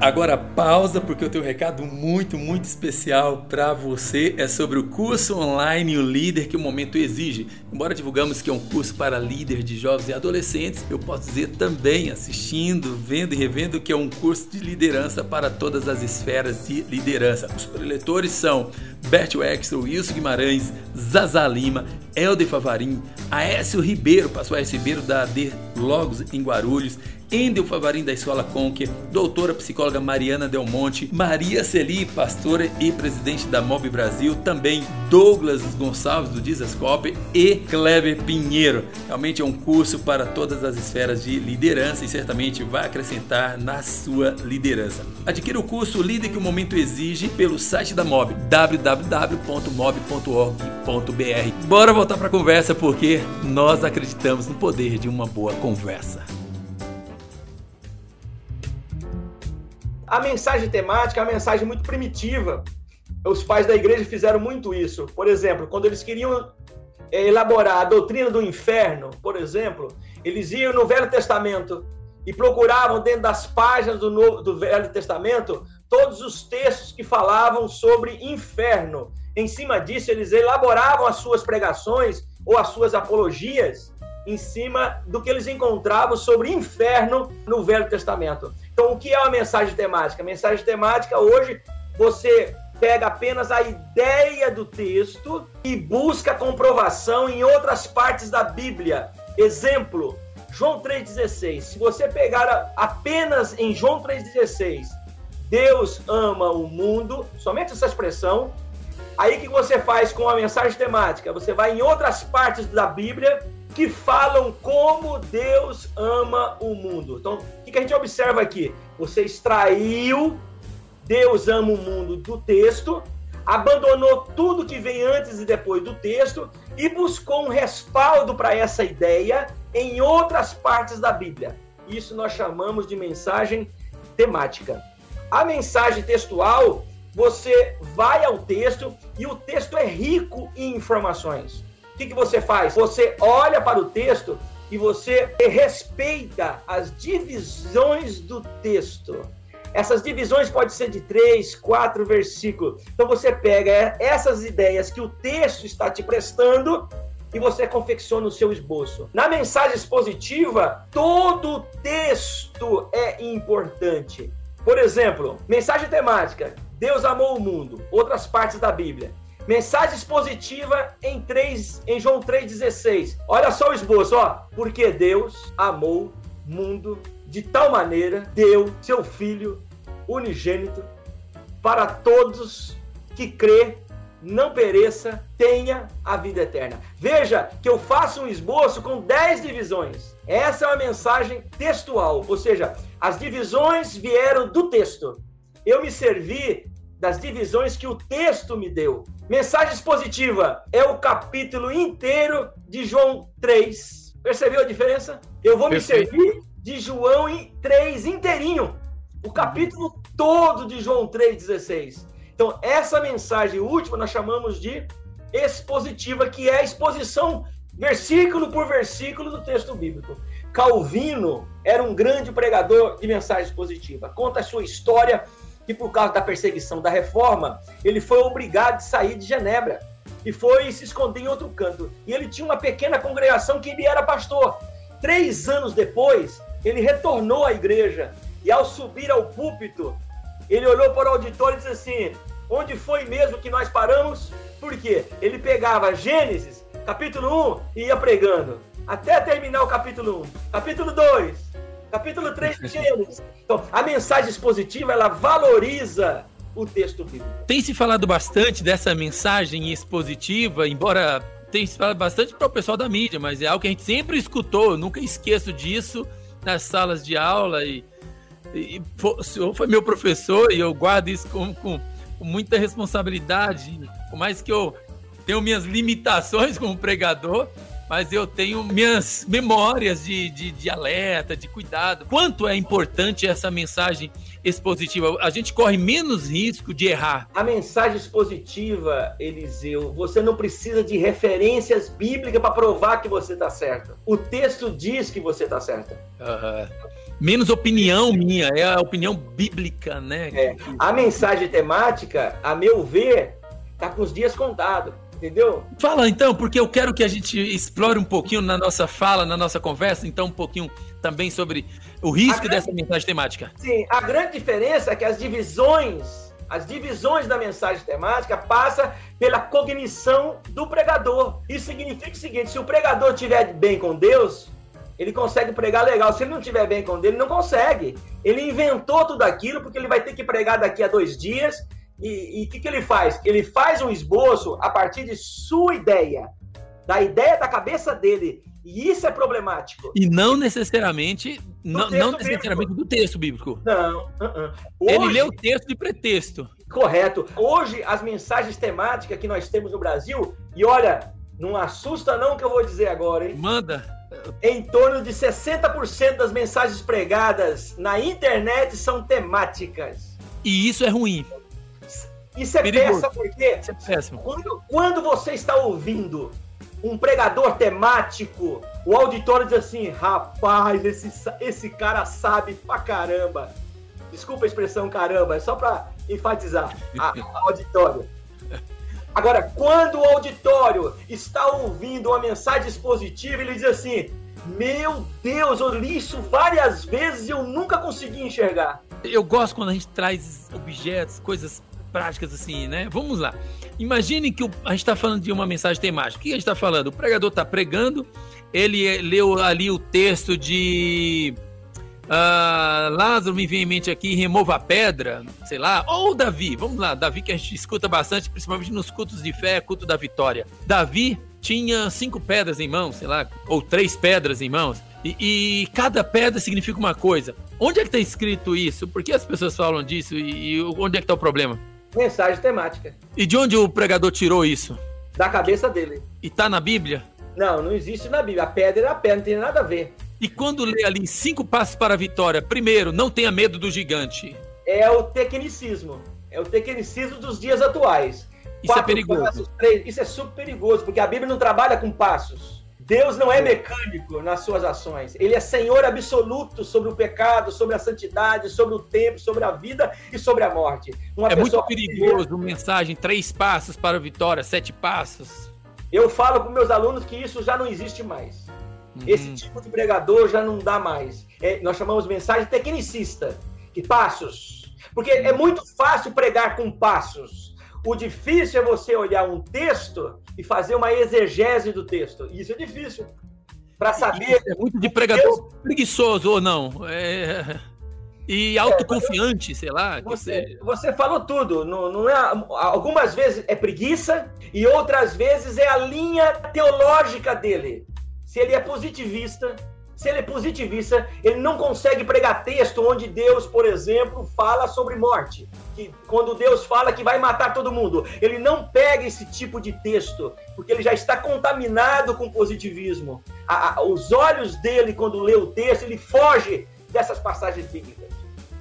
Agora pausa porque eu tenho um recado muito, muito especial para você. É sobre o curso online O Líder que o momento exige. Embora divulgamos que é um curso para líder de jovens e adolescentes, eu posso dizer também, assistindo, vendo e revendo, que é um curso de liderança para todas as esferas de liderança. Os preletores são Bert Wexel, Wilson Guimarães, Zaza Lima, Helder Favarim, Aécio Ribeiro, pastor Aécio Ribeiro da AD Logos em Guarulhos, Endel Favarim da Escola Conquer, doutora psicóloga Mariana Del Monte, Maria Celi, pastora e presidente da Mob Brasil, também Douglas Gonçalves do Dizascope e Kleber Pinheiro. Realmente é um curso para todas as esferas de liderança e certamente vai acrescentar na sua liderança. Adquira o curso Líder que o Momento Exige pelo site da Mob, www.mob.org.br. Bora voltar para a conversa porque nós acreditamos no poder de uma boa conversa. A mensagem temática é uma mensagem muito primitiva. Os pais da igreja fizeram muito isso. Por exemplo, quando eles queriam é, elaborar a doutrina do inferno, por exemplo, eles iam no Velho Testamento e procuravam dentro das páginas do, Novo, do Velho Testamento todos os textos que falavam sobre inferno. Em cima disso, eles elaboravam as suas pregações ou as suas apologias em cima do que eles encontravam sobre inferno no Velho Testamento. Então, o que é uma mensagem temática? Mensagem temática hoje você pega apenas a ideia do texto e busca comprovação em outras partes da Bíblia. Exemplo, João 3,16. Se você pegar apenas em João 3,16, Deus ama o mundo, somente essa expressão, Aí o que você faz com a mensagem temática? Você vai em outras partes da Bíblia que falam como Deus ama o mundo. Então, o que a gente observa aqui? Você extraiu Deus ama o mundo do texto, abandonou tudo que vem antes e depois do texto e buscou um respaldo para essa ideia em outras partes da Bíblia. Isso nós chamamos de mensagem temática. A mensagem textual, você vai ao texto e o texto é rico em informações. O que, que você faz? Você olha para o texto e você respeita as divisões do texto. Essas divisões podem ser de três, quatro versículos. Então você pega essas ideias que o texto está te prestando e você confecciona o seu esboço. Na mensagem expositiva, todo texto é importante. Por exemplo, mensagem temática: Deus amou o mundo. Outras partes da Bíblia. Mensagem expositiva em 3, em João 3:16. Olha só o esboço, ó. Porque Deus amou o mundo de tal maneira deu seu filho unigênito para todos que crê não pereça, tenha a vida eterna. Veja que eu faço um esboço com 10 divisões. Essa é uma mensagem textual, ou seja, as divisões vieram do texto. Eu me servi das divisões que o texto me deu. Mensagem expositiva é o capítulo inteiro de João 3. Percebeu a diferença? Eu vou me servir de João 3 inteirinho. O capítulo todo de João 3,16. Então, essa mensagem última nós chamamos de expositiva, que é a exposição versículo por versículo do texto bíblico. Calvino era um grande pregador de mensagem expositiva. Conta a sua história que por causa da perseguição da reforma, ele foi obrigado a sair de Genebra e foi se esconder em outro canto. E ele tinha uma pequena congregação que ele era pastor. Três anos depois, ele retornou à igreja e ao subir ao púlpito, ele olhou para o auditório e disse assim: Onde foi mesmo que nós paramos? Por quê? Ele pegava Gênesis, capítulo 1, e ia pregando, até terminar o capítulo 1. Capítulo 2, capítulo 3 de Gênesis. Então, a mensagem expositiva, ela valoriza o texto bíblico. Tem se falado bastante dessa mensagem expositiva, embora tenha se falado bastante para o pessoal da mídia, mas é algo que a gente sempre escutou, nunca esqueço disso nas salas de aula e, e, o senhor foi meu professor e eu guardo isso com, com, com muita responsabilidade, por mais que eu tenho minhas limitações como pregador, mas eu tenho minhas memórias de, de, de, alerta, de cuidado. Quanto é importante essa mensagem expositiva? A gente corre menos risco de errar. A mensagem expositiva, Eliseu, você não precisa de referências bíblicas para provar que você está certo. O texto diz que você está certo. Uhum. Menos opinião minha, é a opinião bíblica, né? É. A mensagem temática, a meu ver, está com os dias contados entendeu? Fala então, porque eu quero que a gente explore um pouquinho na nossa fala, na nossa conversa, então um pouquinho também sobre o risco grande, dessa mensagem temática. Sim, a grande diferença é que as divisões, as divisões da mensagem temática passa pela cognição do pregador. Isso significa o seguinte: se o pregador estiver bem com Deus, ele consegue pregar legal. Se ele não estiver bem com Deus, ele não consegue. Ele inventou tudo aquilo porque ele vai ter que pregar daqui a dois dias e o que, que ele faz? Ele faz um esboço a partir de sua ideia, da ideia da cabeça dele. E isso é problemático. E não necessariamente, não, não necessariamente do texto bíblico. Não. Uh -uh. Hoje, ele lê o texto de pretexto. Correto. Hoje, as mensagens temáticas que nós temos no Brasil, e olha, não assusta não que eu vou dizer agora, hein? Manda. Em torno de 60% das mensagens pregadas na internet são temáticas. E isso é ruim. Isso é péssimo, porque Isso é péssimo. Quando, quando você está ouvindo um pregador temático, o auditório diz assim: rapaz, esse, esse cara sabe pra caramba. Desculpa a expressão caramba, é só pra enfatizar a, a auditório. Agora, quando o auditório está ouvindo uma mensagem expositiva, ele diz assim: Meu Deus, eu li isso várias vezes e eu nunca consegui enxergar. Eu gosto quando a gente traz objetos, coisas práticas assim, né? Vamos lá. Imagine que a gente está falando de uma mensagem temática. O que a gente está falando? O pregador está pregando, ele leu ali o texto de ah, Lázaro me vem em mente aqui, remova a pedra, sei lá, ou Davi, vamos lá, Davi que a gente escuta bastante, principalmente nos cultos de fé, culto da vitória. Davi tinha cinco pedras em mãos, sei lá, ou três pedras em mãos, e, e cada pedra significa uma coisa. Onde é que está escrito isso? Por que as pessoas falam disso e, e onde é que está o problema? Mensagem temática. E de onde o pregador tirou isso? Da cabeça dele. E tá na Bíblia? Não, não existe na Bíblia. A pedra é a pedra, não tem nada a ver. E quando lê ali cinco passos para a vitória, primeiro, não tenha medo do gigante. É o tecnicismo. É o tecnicismo dos dias atuais. Isso é Quatro é perigoso. Passos, três, isso é super perigoso, porque a Bíblia não trabalha com passos. Deus não é mecânico nas suas ações. Ele é Senhor absoluto sobre o pecado, sobre a santidade, sobre o tempo, sobre a vida e sobre a morte. Uma é muito perigoso, que... mensagem, três passos para a vitória, sete passos. Eu falo para meus alunos que isso já não existe mais. Uhum. Esse tipo de pregador já não dá mais. É, nós chamamos mensagem tecnicista, que passos. Porque é muito fácil pregar com passos. O difícil é você olhar um texto e fazer uma exegese do texto. Isso é difícil. Para saber. Isso é muito de pregador preguiçoso ou não. É... E autoconfiante, é, sei lá. Você, você falou tudo. Não, não é, algumas vezes é preguiça e outras vezes é a linha teológica dele se ele é positivista, se ele é positivista, ele não consegue pregar texto onde Deus, por exemplo, fala sobre morte. Que quando Deus fala que vai matar todo mundo, ele não pega esse tipo de texto, porque ele já está contaminado com positivismo. A, a, os olhos dele, quando lê o texto, ele foge dessas passagens bíblicas.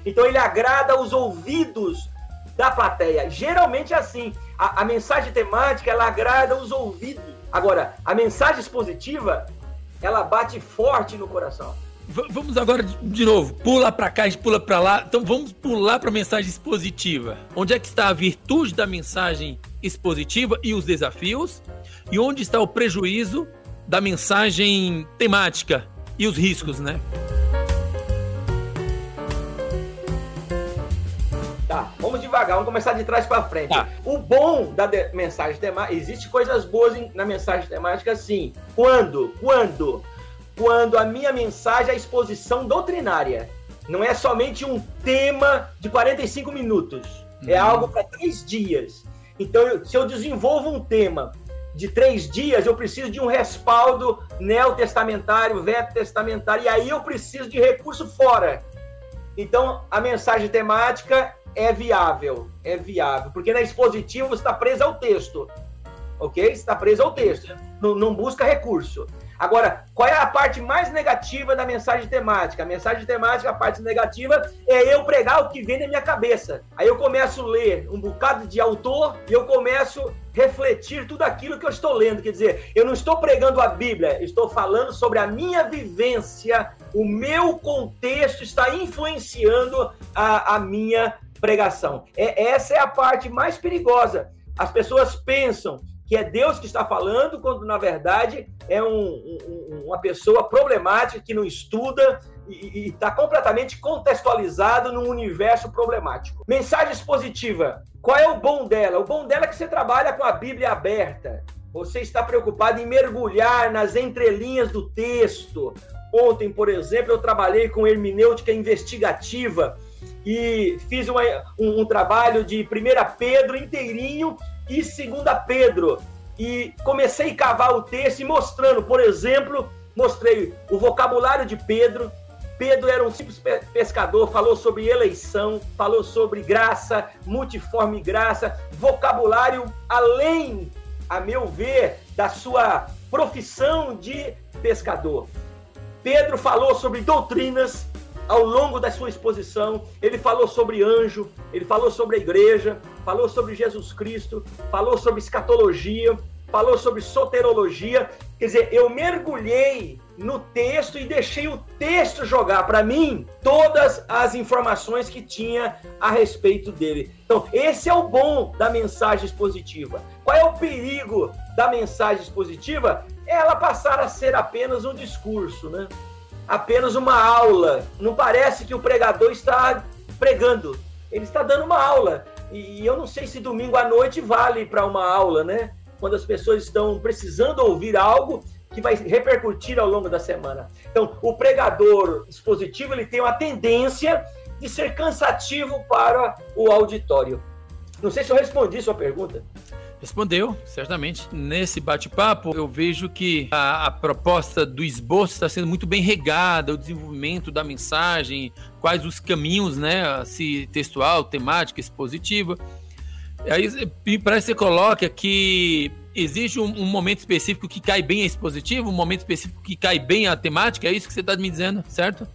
Então ele agrada os ouvidos da plateia. Geralmente é assim. A, a mensagem temática ela agrada os ouvidos. Agora, a mensagem expositiva ela bate forte no coração. V vamos agora de novo, pula para cá, a gente pula para lá. Então vamos pular para a mensagem expositiva. Onde é que está a virtude da mensagem expositiva e os desafios? E onde está o prejuízo da mensagem temática e os riscos, né? Tá, vamos devagar, vamos começar de trás para frente. Tá. O bom da mensagem temática, existe coisas boas na mensagem temática, sim. Quando? Quando? Quando a minha mensagem é a exposição doutrinária. Não é somente um tema de 45 minutos. É uhum. algo para três dias. Então, eu, se eu desenvolvo um tema de três dias, eu preciso de um respaldo neotestamentário, veto-testamentário, e aí eu preciso de recurso fora. Então, a mensagem temática é viável, é viável, porque na expositiva você está preso ao texto, ok? Está preso ao texto, não, não, busca recurso. Agora, qual é a parte mais negativa da mensagem temática? A mensagem temática, a parte negativa, é eu pregar o que vem na minha cabeça. Aí eu começo a ler um bocado de autor e eu começo a refletir tudo aquilo que eu estou lendo. Quer dizer, eu não estou pregando a Bíblia, estou falando sobre a minha vivência, o meu contexto está influenciando a, a minha pregação. É, essa é a parte mais perigosa. As pessoas pensam que é Deus que está falando, quando na verdade é um, um, uma pessoa problemática que não estuda e está completamente contextualizado num universo problemático. Mensagem expositiva. Qual é o bom dela? O bom dela é que você trabalha com a Bíblia aberta. Você está preocupado em mergulhar nas entrelinhas do texto. Ontem, por exemplo, eu trabalhei com hermenêutica investigativa e fiz uma, um, um, trabalho de 1 Pedro inteirinho e 2 Pedro. E comecei a cavar o texto e mostrando, por exemplo, mostrei o vocabulário de Pedro. Pedro era um simples pescador, falou sobre eleição, falou sobre graça, multiforme graça, vocabulário além, a meu ver, da sua profissão de pescador. Pedro falou sobre doutrinas, ao longo da sua exposição, ele falou sobre anjo, ele falou sobre a igreja, falou sobre Jesus Cristo, falou sobre escatologia, falou sobre soterologia. Quer dizer, eu mergulhei no texto e deixei o texto jogar para mim todas as informações que tinha a respeito dele. Então, esse é o bom da mensagem expositiva. Qual é o perigo da mensagem expositiva? Ela passar a ser apenas um discurso, né? Apenas uma aula. Não parece que o pregador está pregando, ele está dando uma aula. E eu não sei se domingo à noite vale para uma aula, né? Quando as pessoas estão precisando ouvir algo que vai repercutir ao longo da semana. Então, o pregador expositivo ele tem uma tendência de ser cansativo para o auditório. Não sei se eu respondi sua pergunta. Respondeu, certamente. Nesse bate-papo, eu vejo que a, a, proposta do esboço está sendo muito bem regada, o desenvolvimento da mensagem, quais os caminhos, né, se textual, temática, expositiva. Aí parece que você coloca que existe um, um, momento específico que cai bem a expositiva, um momento específico que cai bem a temática, é isso que você está me dizendo, certo?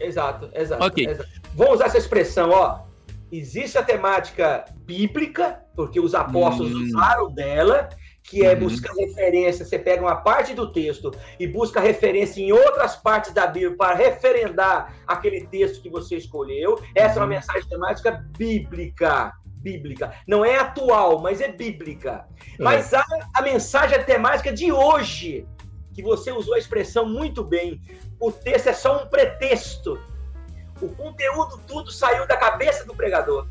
Exato, exato. Ok. Exato. Vamos usar essa expressão, ó. Existe a temática bíblica, porque os apóstolos hum. usaram dela, que é uhum. buscar referência. Você pega uma parte do texto e busca referência em outras partes da Bíblia para referendar aquele texto que você escolheu. Essa é uma uhum. mensagem temática bíblica. Bíblica. Não é atual, mas é bíblica. É. Mas a, a mensagem temática de hoje, que você usou a expressão muito bem. O texto é só um pretexto o conteúdo tudo saiu da cabeça do pregador.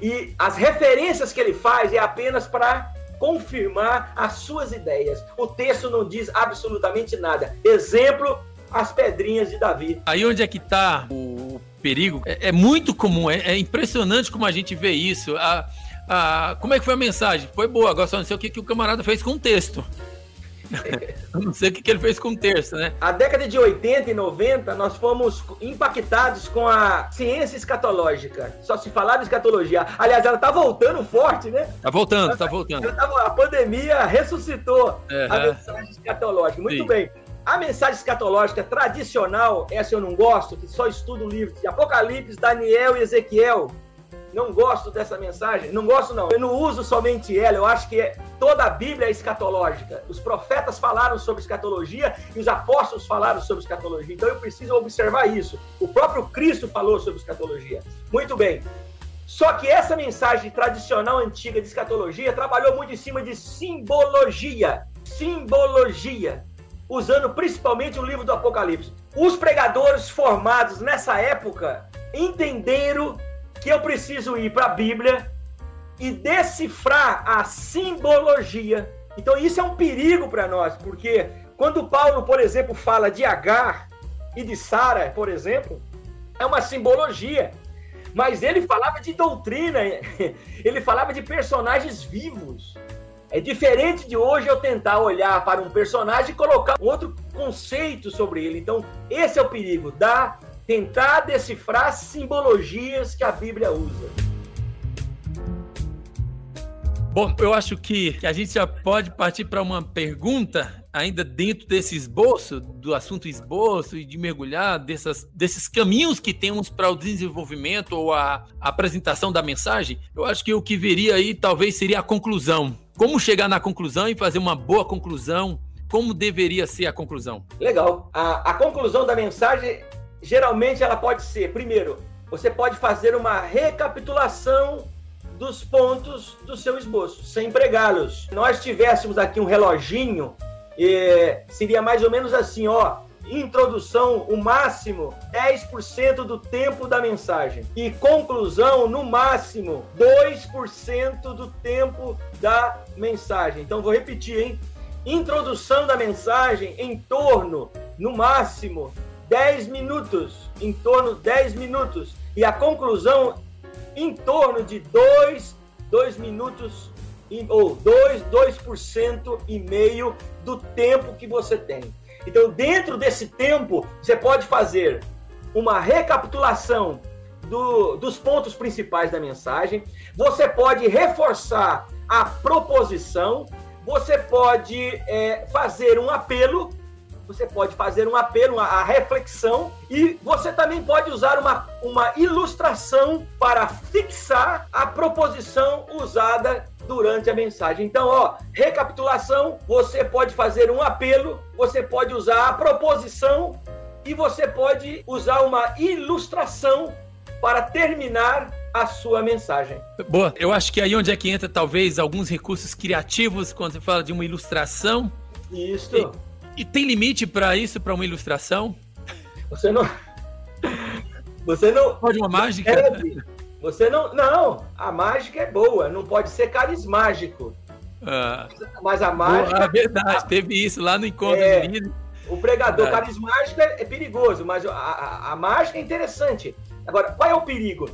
E as referências que ele faz é apenas para confirmar as suas ideias. O texto não diz absolutamente nada. Exemplo, as pedrinhas de Davi. Aí onde é que está o perigo? É, é muito comum, é, é, impressionante como a gente vê isso. A, a, como é que foi a mensagem? Foi boa, agora só não sei o que, que o camarada fez com o texto. Eu não sei o que ele fez com o terço, né? A década de 80 e 90, nós fomos impactados com a ciência escatológica. Só se falava de escatologia. Aliás, ela tá voltando forte, né? Tá voltando, ela, tá voltando. a pandemia ressuscitou é, a mensagem escatológica. Muito sim. bem. A mensagem escatológica tradicional, essa eu não gosto, que só estudo livros de Apocalipse, Daniel e Ezequiel não gosto dessa mensagem. Não gosto, não. Eu não uso somente ela. Eu acho que é, toda a Bíblia é escatológica. Os profetas falaram sobre escatologia e os apóstolos falaram sobre escatologia. Então eu preciso observar isso. O próprio Cristo falou sobre escatologia. Muito bem. Só que essa mensagem tradicional antiga de escatologia trabalhou muito em cima de simbologia. Simbologia. Usando principalmente o livro do Apocalipse. Os pregadores formados nessa época entenderam que eu preciso ir para a Bíblia e decifrar a simbologia. Então isso é um perigo para nós, porque quando Paulo, por exemplo, fala de Agar e de Sara, por exemplo, é uma simbologia. Mas ele falava de doutrina, ele falava de personagens vivos. É diferente de hoje eu tentar olhar para um personagem e colocar outro conceito sobre ele. Então, esse é o perigo da tentar decifrar simbologias que a Bíblia usa. Bom, eu acho que a gente já pode partir para uma pergunta ainda dentro desse esboço, do assunto esboço e de mergulhar dessas, desses caminhos que temos para o desenvolvimento ou a, a apresentação da mensagem. Eu acho que o que viria aí talvez seria a conclusão. Como chegar na conclusão e fazer uma boa conclusão como deveria ser a conclusão? Legal. A, a conclusão da mensagem geralmente ela pode ser, primeiro, você pode fazer uma recapitulação dos pontos do seu esboço, sem empregá-los. Se nós tivéssemos aqui um reloginho, eh, seria mais ou menos assim, ó, introdução, o máximo 10% do tempo da mensagem. E conclusão, no máximo 2% do tempo da mensagem. Então vou repetir, hein? Introdução da mensagem em torno, no máximo, 10 minutos, em torno de 10 minutos. E a conclusão em torno de 2, 2 minutos ou 2, 2% e meio do tempo que você tem. Então, dentro desse tempo, você pode fazer uma recapitulação do, dos pontos principais da mensagem, você pode reforçar a proposição, você pode é, fazer um apelo você pode fazer um apelo à reflexão e você também pode usar uma, uma ilustração para fixar a proposição usada durante a mensagem. Então, ó, recapitulação, você pode fazer um apelo, você pode usar a proposição e você pode usar uma ilustração para terminar a sua mensagem. Boa, eu acho que aí onde é que entra talvez alguns recursos criativos quando você fala de uma ilustração. Isso. E e tem limite para isso, para uma ilustração? Você não. Você não. Pode uma mágica? Você não. Não, a mágica é boa, não pode ser carismágico. Ah, Mas a mágica. É verdade, teve isso lá no encontro é, de O pregador carismático é, é, perigoso, mas a, a, a mágica é interessante. Agora, qual é o perigo?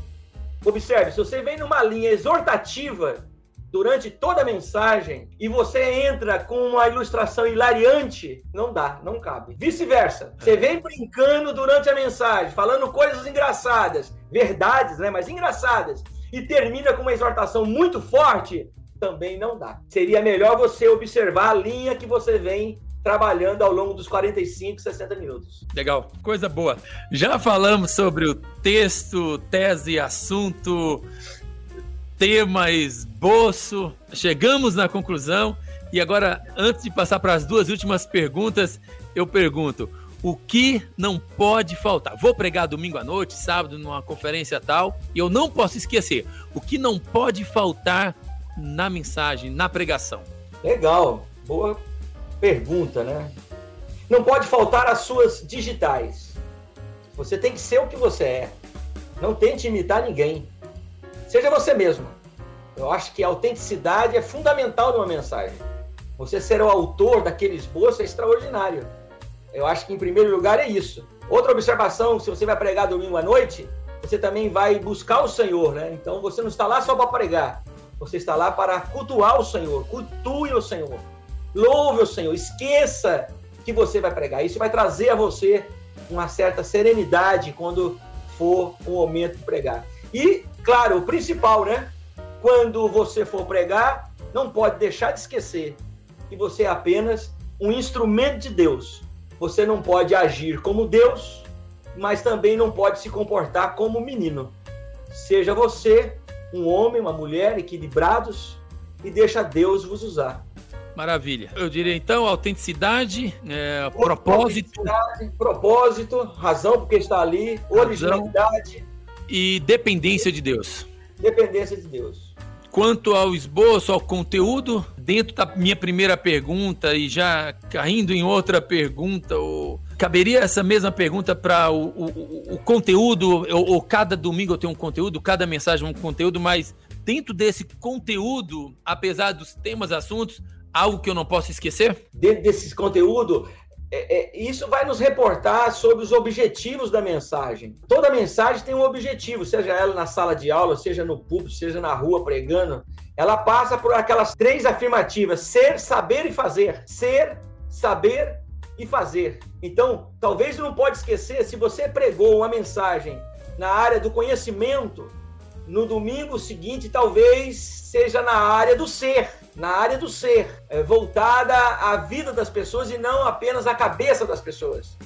Observe, se você vem numa linha exortativa durante toda a mensagem e você entra com uma ilustração hilariante, não dá, não cabe. Vice-versa, você vem brincando durante a mensagem, falando coisas engraçadas, verdades, né, mas engraçadas, e termina com uma exortação muito forte, também não dá. Seria melhor você observar a linha que você vem trabalhando ao longo dos 45, 60 minutos. Legal, coisa boa. Já falamos sobre o texto, tese, assunto, tema, esboço. Chegamos na conclusão. E agora, antes de passar para as duas últimas perguntas, eu pergunto: o que não pode faltar? Vou pregar domingo à noite, sábado, numa conferência tal, e eu não posso esquecer: o que não pode faltar na mensagem, na pregação? Legal, boa pergunta, né? Não pode faltar as suas digitais. Você tem que ser o que você é. Não tente imitar ninguém. Seja você mesmo. Eu acho que a autenticidade é fundamental numa mensagem. Você ser o autor daquele esboço é extraordinário. Eu acho que, em primeiro lugar, é isso. Outra observação: se você vai pregar domingo à noite, você também vai buscar o Senhor, né? Então você não está lá só para pregar, você está lá para cultuar o Senhor. Cultue o Senhor. Louve o Senhor, esqueça que você vai pregar. Isso vai trazer a você uma certa serenidade quando for o momento de pregar. E, claro, o principal, né? Quando você for pregar, não pode deixar de esquecer que você é apenas um instrumento de Deus. Você não pode agir como Deus, mas também não pode se comportar como menino. Seja você um homem, uma mulher equilibrados e deixa Deus vos usar. Maravilha. Eu diria então autenticidade, é, propósito. propósito, razão porque está ali, originalidade. E dependência de Deus. Dependência de Deus. Quanto ao esboço, ao conteúdo, dentro da minha primeira pergunta e já caindo em outra pergunta, ou, caberia essa mesma pergunta para o, o, o, conteúdo, ou, ou cada domingo eu tenho um conteúdo, cada mensagem um conteúdo, mas dentro desse conteúdo, apesar dos temas, assuntos, algo que eu não posso esquecer? Dentro desse conteúdo, é, é, isso vai nos reportar sobre os objetivos da mensagem. Toda mensagem tem um objetivo, seja ela na sala de aula, seja no público, seja na rua pregando. Ela passa por aquelas três afirmativas: ser, saber e fazer. Ser, saber e fazer. Então, talvez não pode esquecer, se você pregou uma mensagem na área do conhecimento, no domingo seguinte talvez seja na área do ser na área do ser, é, voltada à vida das pessoas e não apenas à cabeça das pessoas.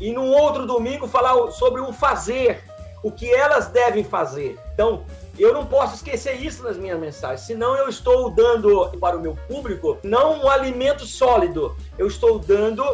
E no outro domingo falar sobre o fazer, o que elas devem fazer. Então, eu não posso esquecer isso nas minhas mensagens, senão eu estou dando para o meu público não um alimento sólido, eu estou dando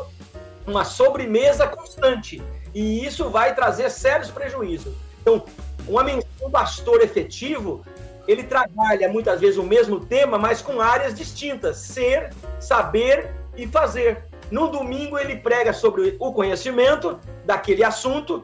uma sobremesa constante. E isso vai trazer sérios prejuízos. Então, uma, um pastor efetivo ele trabalha muitas vezes o mesmo tema, mas com áreas distintas: ser, saber e fazer. No domingo ele prega sobre o conhecimento daquele assunto.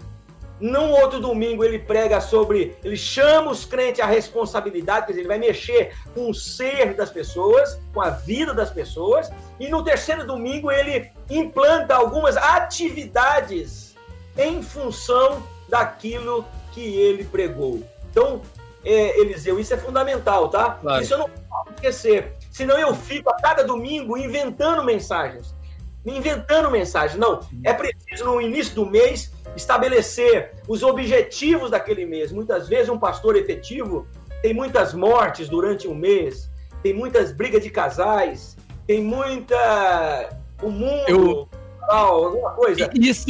Num outro domingo ele prega sobre, ele chama os crentes à responsabilidade, quer dizer, ele vai mexer com o ser das pessoas, com a vida das pessoas. E no terceiro domingo ele implanta algumas atividades em função daquilo que ele pregou. Então, é, Eliseu, isso é fundamental, tá? Claro. Isso eu não posso esquecer. Senão eu fico a cada domingo inventando mensagens. Inventando mensagens. Não, é preciso no início do mês estabelecer os objetivos daquele mês. Muitas vezes um pastor efetivo tem muitas mortes durante um mês, tem muitas brigas de casais, tem muita. O mundo. Eu... Alguma coisa. Isso,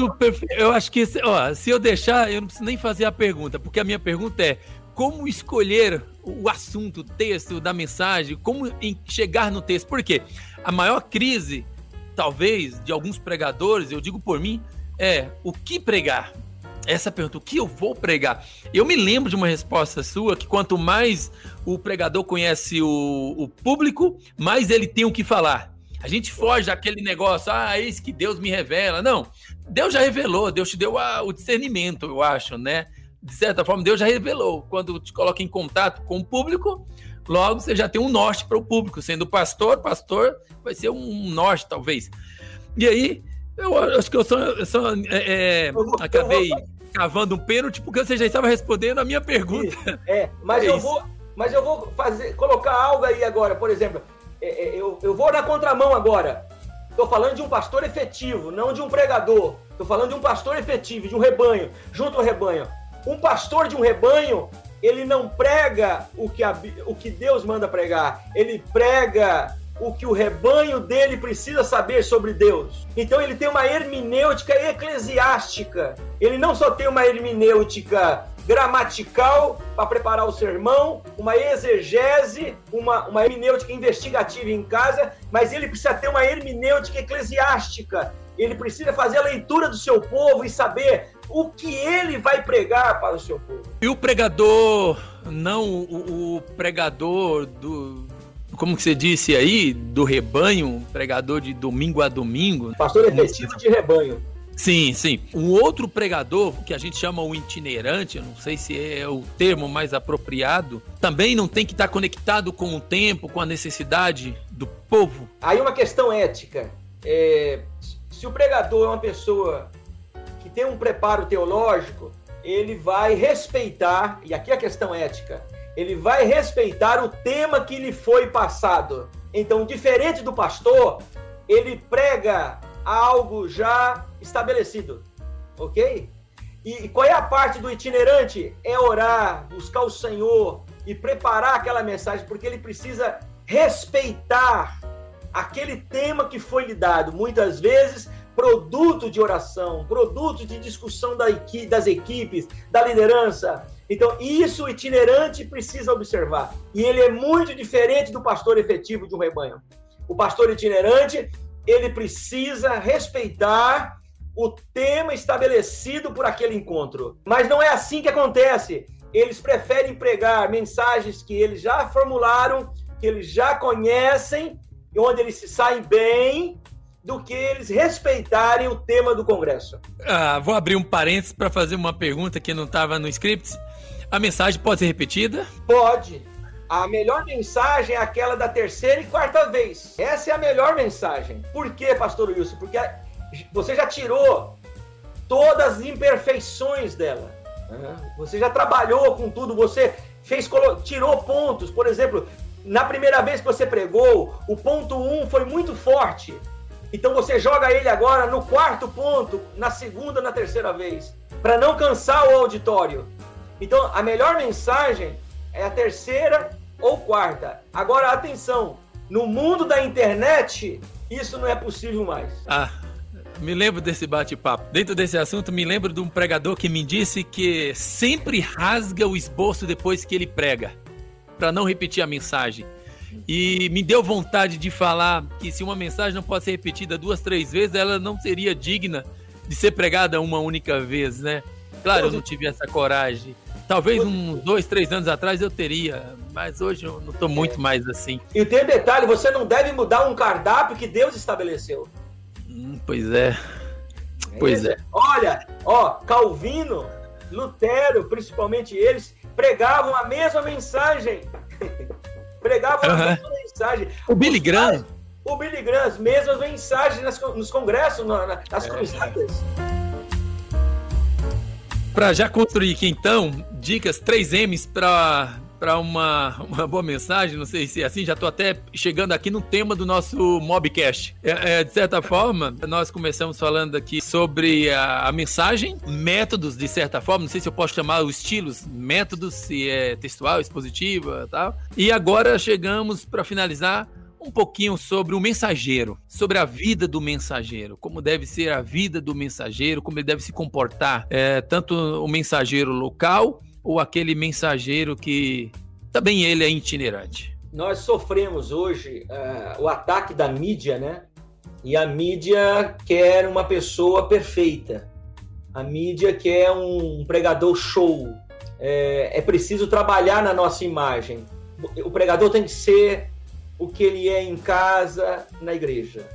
eu acho que, ó, se eu deixar, eu não preciso nem fazer a pergunta, porque a minha pergunta é: como escolher o assunto, o texto da mensagem, como chegar no texto. Porque a maior crise, talvez, de alguns pregadores, eu digo por mim, é o que pregar. Essa pergunta, o que eu vou pregar? Eu me lembro de uma resposta sua que quanto mais o pregador conhece o, o público, mais ele tem o que falar. A gente foge daquele negócio, ah, eis que Deus me revela. Não, Deus já revelou, Deus te deu a, o discernimento, eu acho, né? de certa forma, Deus já revelou. Quando te coloca em contato com o público, Logo, você já tem um norte para o público. Sendo pastor, pastor vai ser um norte, talvez. E aí, eu acho que eu só, eu só é, é, acabei cavando um pênalti porque você já estava respondendo a minha pergunta. É, mas é eu vou, mas eu vou fazer, colocar algo aí agora, por exemplo, é, é, eu, eu vou na contramão agora. Estou falando de um pastor efetivo, não de um pregador. Estou falando de um pastor efetivo, de um rebanho, junto ao rebanho. Um pastor de um rebanho, ele não prega o que, a, o que Deus manda pregar, ele prega o que o rebanho dele precisa saber sobre Deus. Então ele tem uma hermenêutica eclesiástica. Ele não só tem uma hermenêutica gramatical para preparar o sermão, uma exegese, uma, uma hermenêutica investigativa em casa, mas ele precisa ter uma hermenêutica eclesiástica. Ele precisa fazer a leitura do seu povo e saber o que ele vai pregar para o seu povo. E o pregador, não o, o pregador do, como que você disse aí, do rebanho, pregador de domingo a domingo. Pastor efetivo de rebanho. Sim, sim. Um outro pregador, que a gente chama o itinerante, eu não sei se é o termo mais apropriado, também não tem que estar conectado com o tempo, com a necessidade do povo. Aí uma questão ética. É, se o pregador é uma pessoa que tem um preparo teológico, ele vai respeitar, e aqui a questão ética, ele vai respeitar o tema que lhe foi passado. Então, diferente do pastor, ele prega algo já estabelecido, ok? E qual é a parte do itinerante? É orar, buscar o Senhor e preparar aquela mensagem, porque ele precisa respeitar aquele tema que foi lhe dado. Muitas vezes, produto de oração, produto de discussão das equipes, da liderança. Então, isso o itinerante precisa observar. E ele é muito diferente do pastor efetivo de um rebanho. O pastor itinerante, ele precisa respeitar o tema estabelecido por aquele encontro. Mas não é assim que acontece. Eles preferem pregar mensagens que eles já formularam, que eles já conhecem, onde eles se saem bem, do que eles respeitarem o tema do congresso. Ah, vou abrir um parênteses para fazer uma pergunta que não estava no script. A mensagem pode ser repetida? Pode. A melhor mensagem é aquela da terceira e quarta vez. Essa é a melhor mensagem. Por quê, pastor Wilson? Porque você já tirou todas as imperfeições dela. Você já trabalhou com tudo, você fez tirou pontos. Por exemplo, na primeira vez que você pregou, o ponto 1 um foi muito forte. Então você joga ele agora no quarto ponto, na segunda, na terceira vez, para não cansar o auditório. Então a melhor mensagem é a terceira ou quarta. Agora, atenção, no mundo da internet, isso não é possível mais. Ah, me lembro desse bate-papo. Dentro desse assunto, me lembro de um pregador que me disse que sempre rasga o esboço depois que ele prega, para não repetir a mensagem. E me deu vontade de falar que se uma mensagem não pode ser repetida duas, três vezes, ela não seria digna de ser pregada uma única vez, né? Claro, eu não tive essa coragem. Talvez uns dois, três anos atrás eu teria, mas hoje eu não estou muito é. mais assim. E tem um detalhe: você não deve mudar um cardápio que Deus estabeleceu. Hum, pois é. Pois é. Olha, ó, Calvino, Lutero, principalmente eles, pregavam a mesma mensagem. pregavam a mesma mensagem. O Billy Graham. O Billy Graham, as mesmas mensagens nas, nos congressos, nas é. cruzadas. Para já construir aqui então, dicas 3 M's para para uma, uma boa mensagem, não sei se é assim, já estou até chegando aqui no tema do nosso Mobcast. É, é, de certa forma, nós começamos falando aqui sobre a, a, mensagem, métodos, de certa forma, não sei se eu posso chamar os estilos, métodos, se é textual, expositiva tal. E agora chegamos para finalizar um pouquinho sobre o mensageiro, sobre a vida do mensageiro, como deve ser a vida do mensageiro, como ele deve se comportar, é, tanto o mensageiro local ou aquele mensageiro que também ele é itinerante. Nós sofremos hoje uh, o ataque da mídia, né? E a mídia quer uma pessoa perfeita. A mídia quer um pregador show. É, é preciso trabalhar na nossa imagem. O pregador tem que ser o que ele é em casa, na igreja.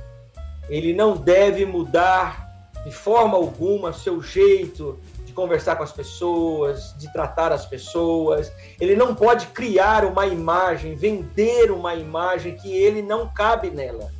Ele não deve mudar de forma alguma seu jeito de conversar com as pessoas, de tratar as pessoas. Ele não pode criar uma imagem, vender uma imagem que ele não cabe nela.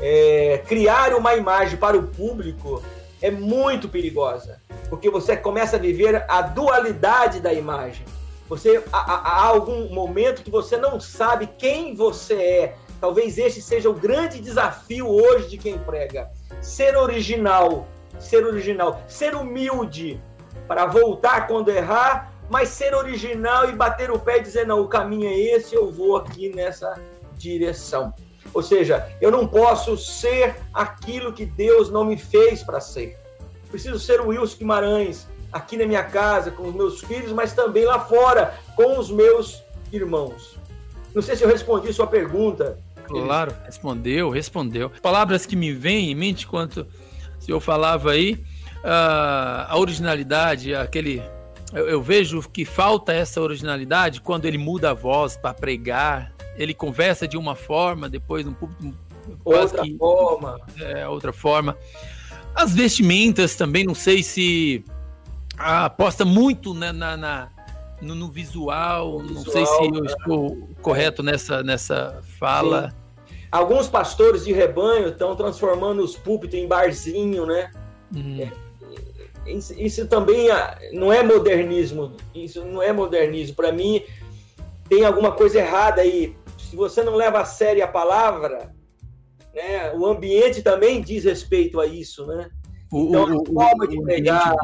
É, criar uma imagem para o público é muito perigosa, porque você começa a viver a dualidade da imagem. Você há, há algum momento que você não sabe quem você é. Talvez este seja o grande desafio hoje de quem prega. Ser original, ser original, ser humilde para voltar quando errar, mas ser original e bater o pé e dizer não, o caminho é esse, eu vou aqui nessa direção. Ou seja, eu não posso ser aquilo que Deus não me fez para ser. Preciso ser o Wilson Guimarães, aqui na minha casa, com os meus filhos, mas também lá fora, com os meus irmãos. Não sei se eu respondi sua pergunta. Claro, respondeu, respondeu. Palavras que me vêm em mente quanto o senhor falava aí, a originalidade, aquele. Eu, eu vejo que falta essa originalidade quando ele muda a voz para pregar, ele conversa de uma forma, depois um público outra que, forma, é outra forma. As vestimentas também, não sei se aposta muito na, na, na no, no, visual, visual, não sei se eu né? estou correto nessa, nessa fala. Sim. Alguns pastores de rebanho estão transformando os púlpitos em barzinho, né? Uhum. É, isso, isso, também é, não é modernismo. Isso não é modernismo. Para mim, tem alguma coisa errada aí se você não leva a sério a palavra, né, o ambiente também diz respeito a isso, né? O, então, o, a forma de pregar,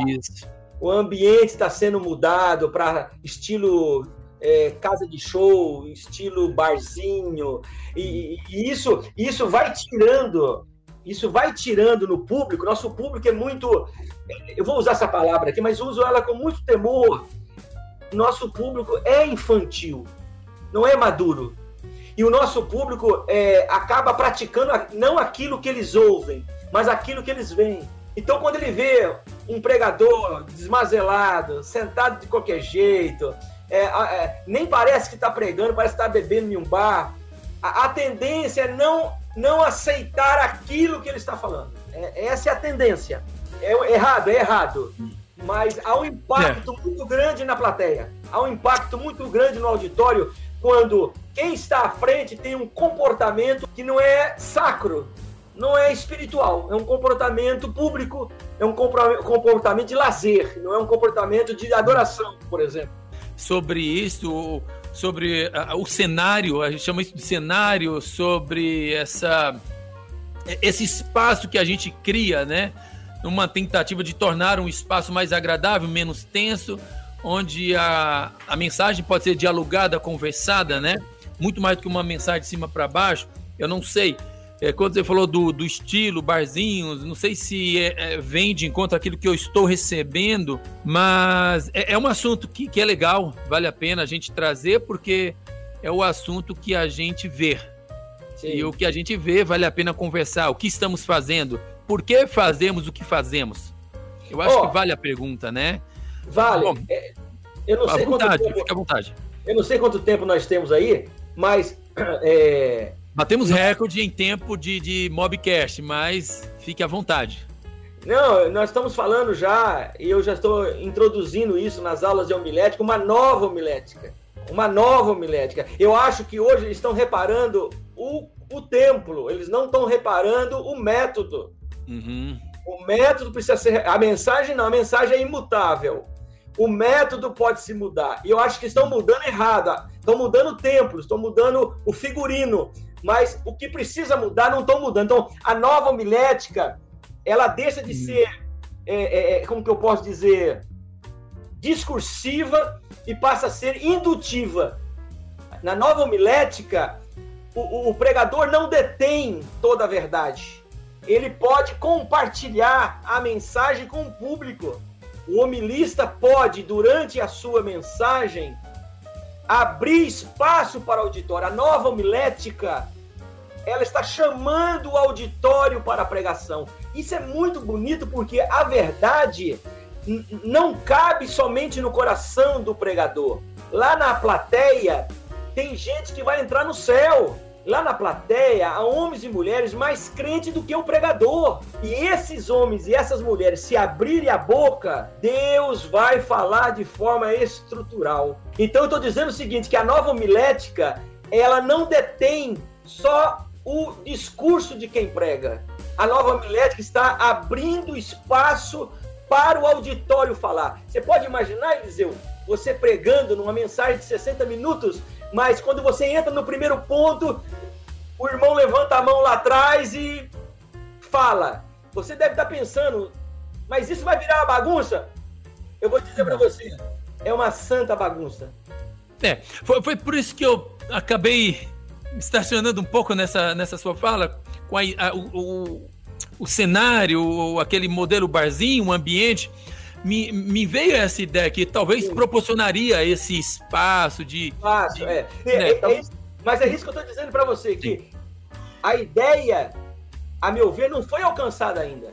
o ambiente está sendo mudado para estilo é, casa de show, estilo barzinho, e, e, isso, isso vai tirando, isso vai tirando no público. Nosso público é muito, eu vou usar essa palavra aqui, mas uso ela com muito temor. Nosso público é infantil, não é maduro. E o nosso público é, acaba praticando não aquilo que eles ouvem, mas aquilo que eles veem. Então, quando ele vê um pregador desmazelado, sentado de qualquer jeito, é, é, nem parece que está pregando, parece que está bebendo em um bar, a, a, tendência é não, não aceitar aquilo que ele está falando. É, essa é a tendência. É errado, é errado. Mas há um impacto é. muito grande na plateia, há um impacto muito grande no auditório quando quem está à frente tem um comportamento que não é sacro, não é espiritual, é um comportamento público, é um comportamento de lazer, não é um comportamento de adoração, por exemplo. Sobre isso, sobre o cenário, a gente chama isso de cenário, sobre essa esse espaço que a gente cria, né? Uma tentativa de tornar um espaço mais agradável, menos tenso, onde a, a mensagem pode ser dialogada, conversada, né? Muito mais do que uma mensagem de cima para baixo. Eu não sei. É, quando você falou do, do estilo, barzinhos, não sei se é, é, vem de encontro aquilo que eu estou recebendo, mas é, é um assunto que, que é legal, vale a pena a gente trazer, porque é o assunto que a gente vê. Sim. E o que a gente vê vale a pena conversar. O que estamos fazendo? Por que fazemos o que fazemos? Eu acho oh, que vale a pergunta, né? Vale. Bom, é, eu não sei vontade, quanto tempo, fica à vontade. Eu não sei quanto tempo nós temos aí, mas. É... Batemos recorde em tempo de, de mobcast, mas fique à vontade. Não, nós estamos falando já, e eu já estou introduzindo isso nas aulas de homilética, uma nova homilética. Uma nova homilética. Eu acho que hoje eles estão reparando o, o templo, eles não estão reparando o método. Uhum. O método precisa ser. A mensagem não, a mensagem é imutável. O método pode se mudar. E eu acho que estão mudando errado. Estão mudando templos, estão mudando o figurino. Mas o que precisa mudar não estão mudando. Então, a nova homilética, ela deixa de hum. ser, é, é, é, como que eu posso dizer, discursiva e passa a ser indutiva. Na nova homilética, o, o, o pregador não detém toda a verdade. Ele pode compartilhar a mensagem com o público. O homilista pode, durante a sua mensagem, abrir espaço para o auditório. A nova homilética, ela está chamando o auditório para a pregação. Isso é muito bonito porque a verdade não cabe somente no coração do pregador. Lá na plateia, tem gente que vai entrar no céu. lá na plateia há homens e mulheres mais crentes do que o pregador. E esses homens e essas mulheres, se abrirem a boca, Deus vai falar de forma estrutural. Então eu estou dizendo o seguinte: que a nova homilética ela não detém só o discurso de quem prega. A nova homilética está abrindo espaço para o auditório falar. Você pode imaginar, Eliseu, você pregando numa mensagem de 60 minutos, mas quando você entra no primeiro ponto, o irmão levanta a mão lá atrás e fala. Você deve estar pensando, mas isso vai virar uma bagunça? Eu vou dizer para você, é uma santa bagunça. É, foi, foi por isso que eu acabei estacionando um pouco nessa, nessa sua fala, com a, a, o, o, o cenário, aquele modelo barzinho, o ambiente me, me veio essa ideia que talvez Sim. proporcionaria esse espaço de. Espaço, de, é. é, né, é, é isso, mas é isso que eu estou dizendo para você, que Sim. a ideia, a meu ver, não foi alcançada ainda.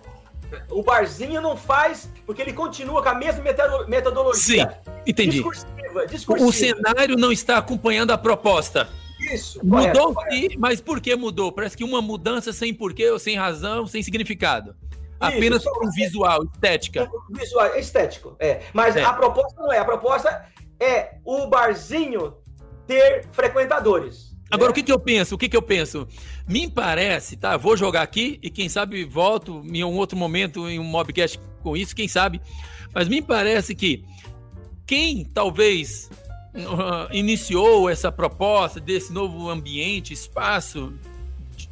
O barzinho não faz, porque ele continua com a mesma metodologia. Sim, entendi. Discursiva, discursiva. O cenário não está acompanhando a proposta. Isso. Mudou, correto, correto. mas por que mudou? Parece que uma mudança sem porquê, ou sem razão, sem significado. Apenas por um visual, estética. Visual, estético, é. Mas é. a proposta não é. A proposta é o barzinho ter frequentadores. Agora, né? o que, que eu penso? O que, que eu penso? Me parece, tá? Vou jogar aqui e quem sabe volto em um outro momento em um mobcast com isso, quem sabe. Mas me parece que quem talvez uh, iniciou essa proposta desse novo ambiente, espaço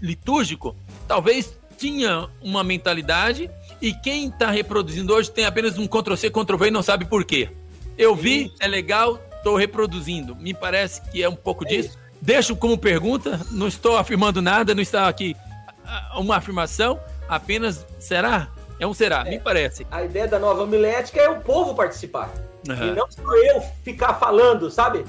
litúrgico, talvez tinha uma mentalidade e quem está reproduzindo hoje tem apenas um Ctrl-C, Ctrl-V e não sabe por quê. Eu vi, é legal, estou reproduzindo. Me parece que é um pouco é disso. Isso. Deixo como pergunta, não estou afirmando nada, não está aqui uma afirmação, apenas será? É um será, é. me parece. A ideia da nova homilética é o povo participar. Uhum. E não só eu ficar falando, sabe?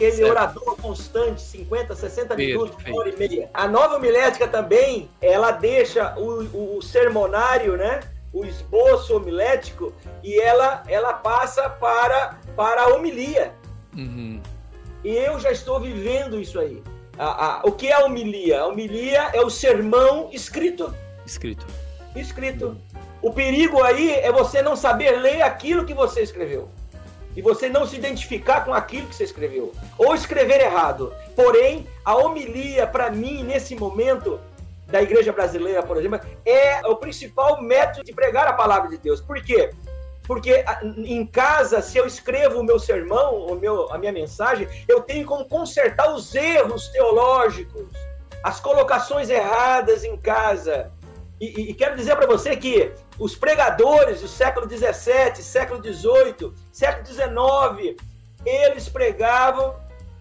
aquele certo. orador constante, 50, 60 minutos, uma hora e meia. A nova homilética também, ela deixa o, o sermonário, né? O esboço homilético e ela, ela passa para, para a homilia. Uhum. E eu já estou vivendo isso aí. A, a, o que é a homilia? A homilia é o sermão escrito. Escrito. Escrito. O perigo aí é você não saber ler aquilo que você escreveu e você não se identificar com aquilo que você escreveu, ou escrever errado. Porém, a homilia, para mim, nesse momento da igreja brasileira, por exemplo, é o principal método de pregar a palavra de Deus. Por quê? Porque em casa, se eu escrevo o meu sermão, o meu, a minha mensagem, eu tenho como consertar os erros teológicos, as colocações erradas em casa. E, e quero dizer para você que os pregadores do século XVII, século XVIII, século XIX, eles pregavam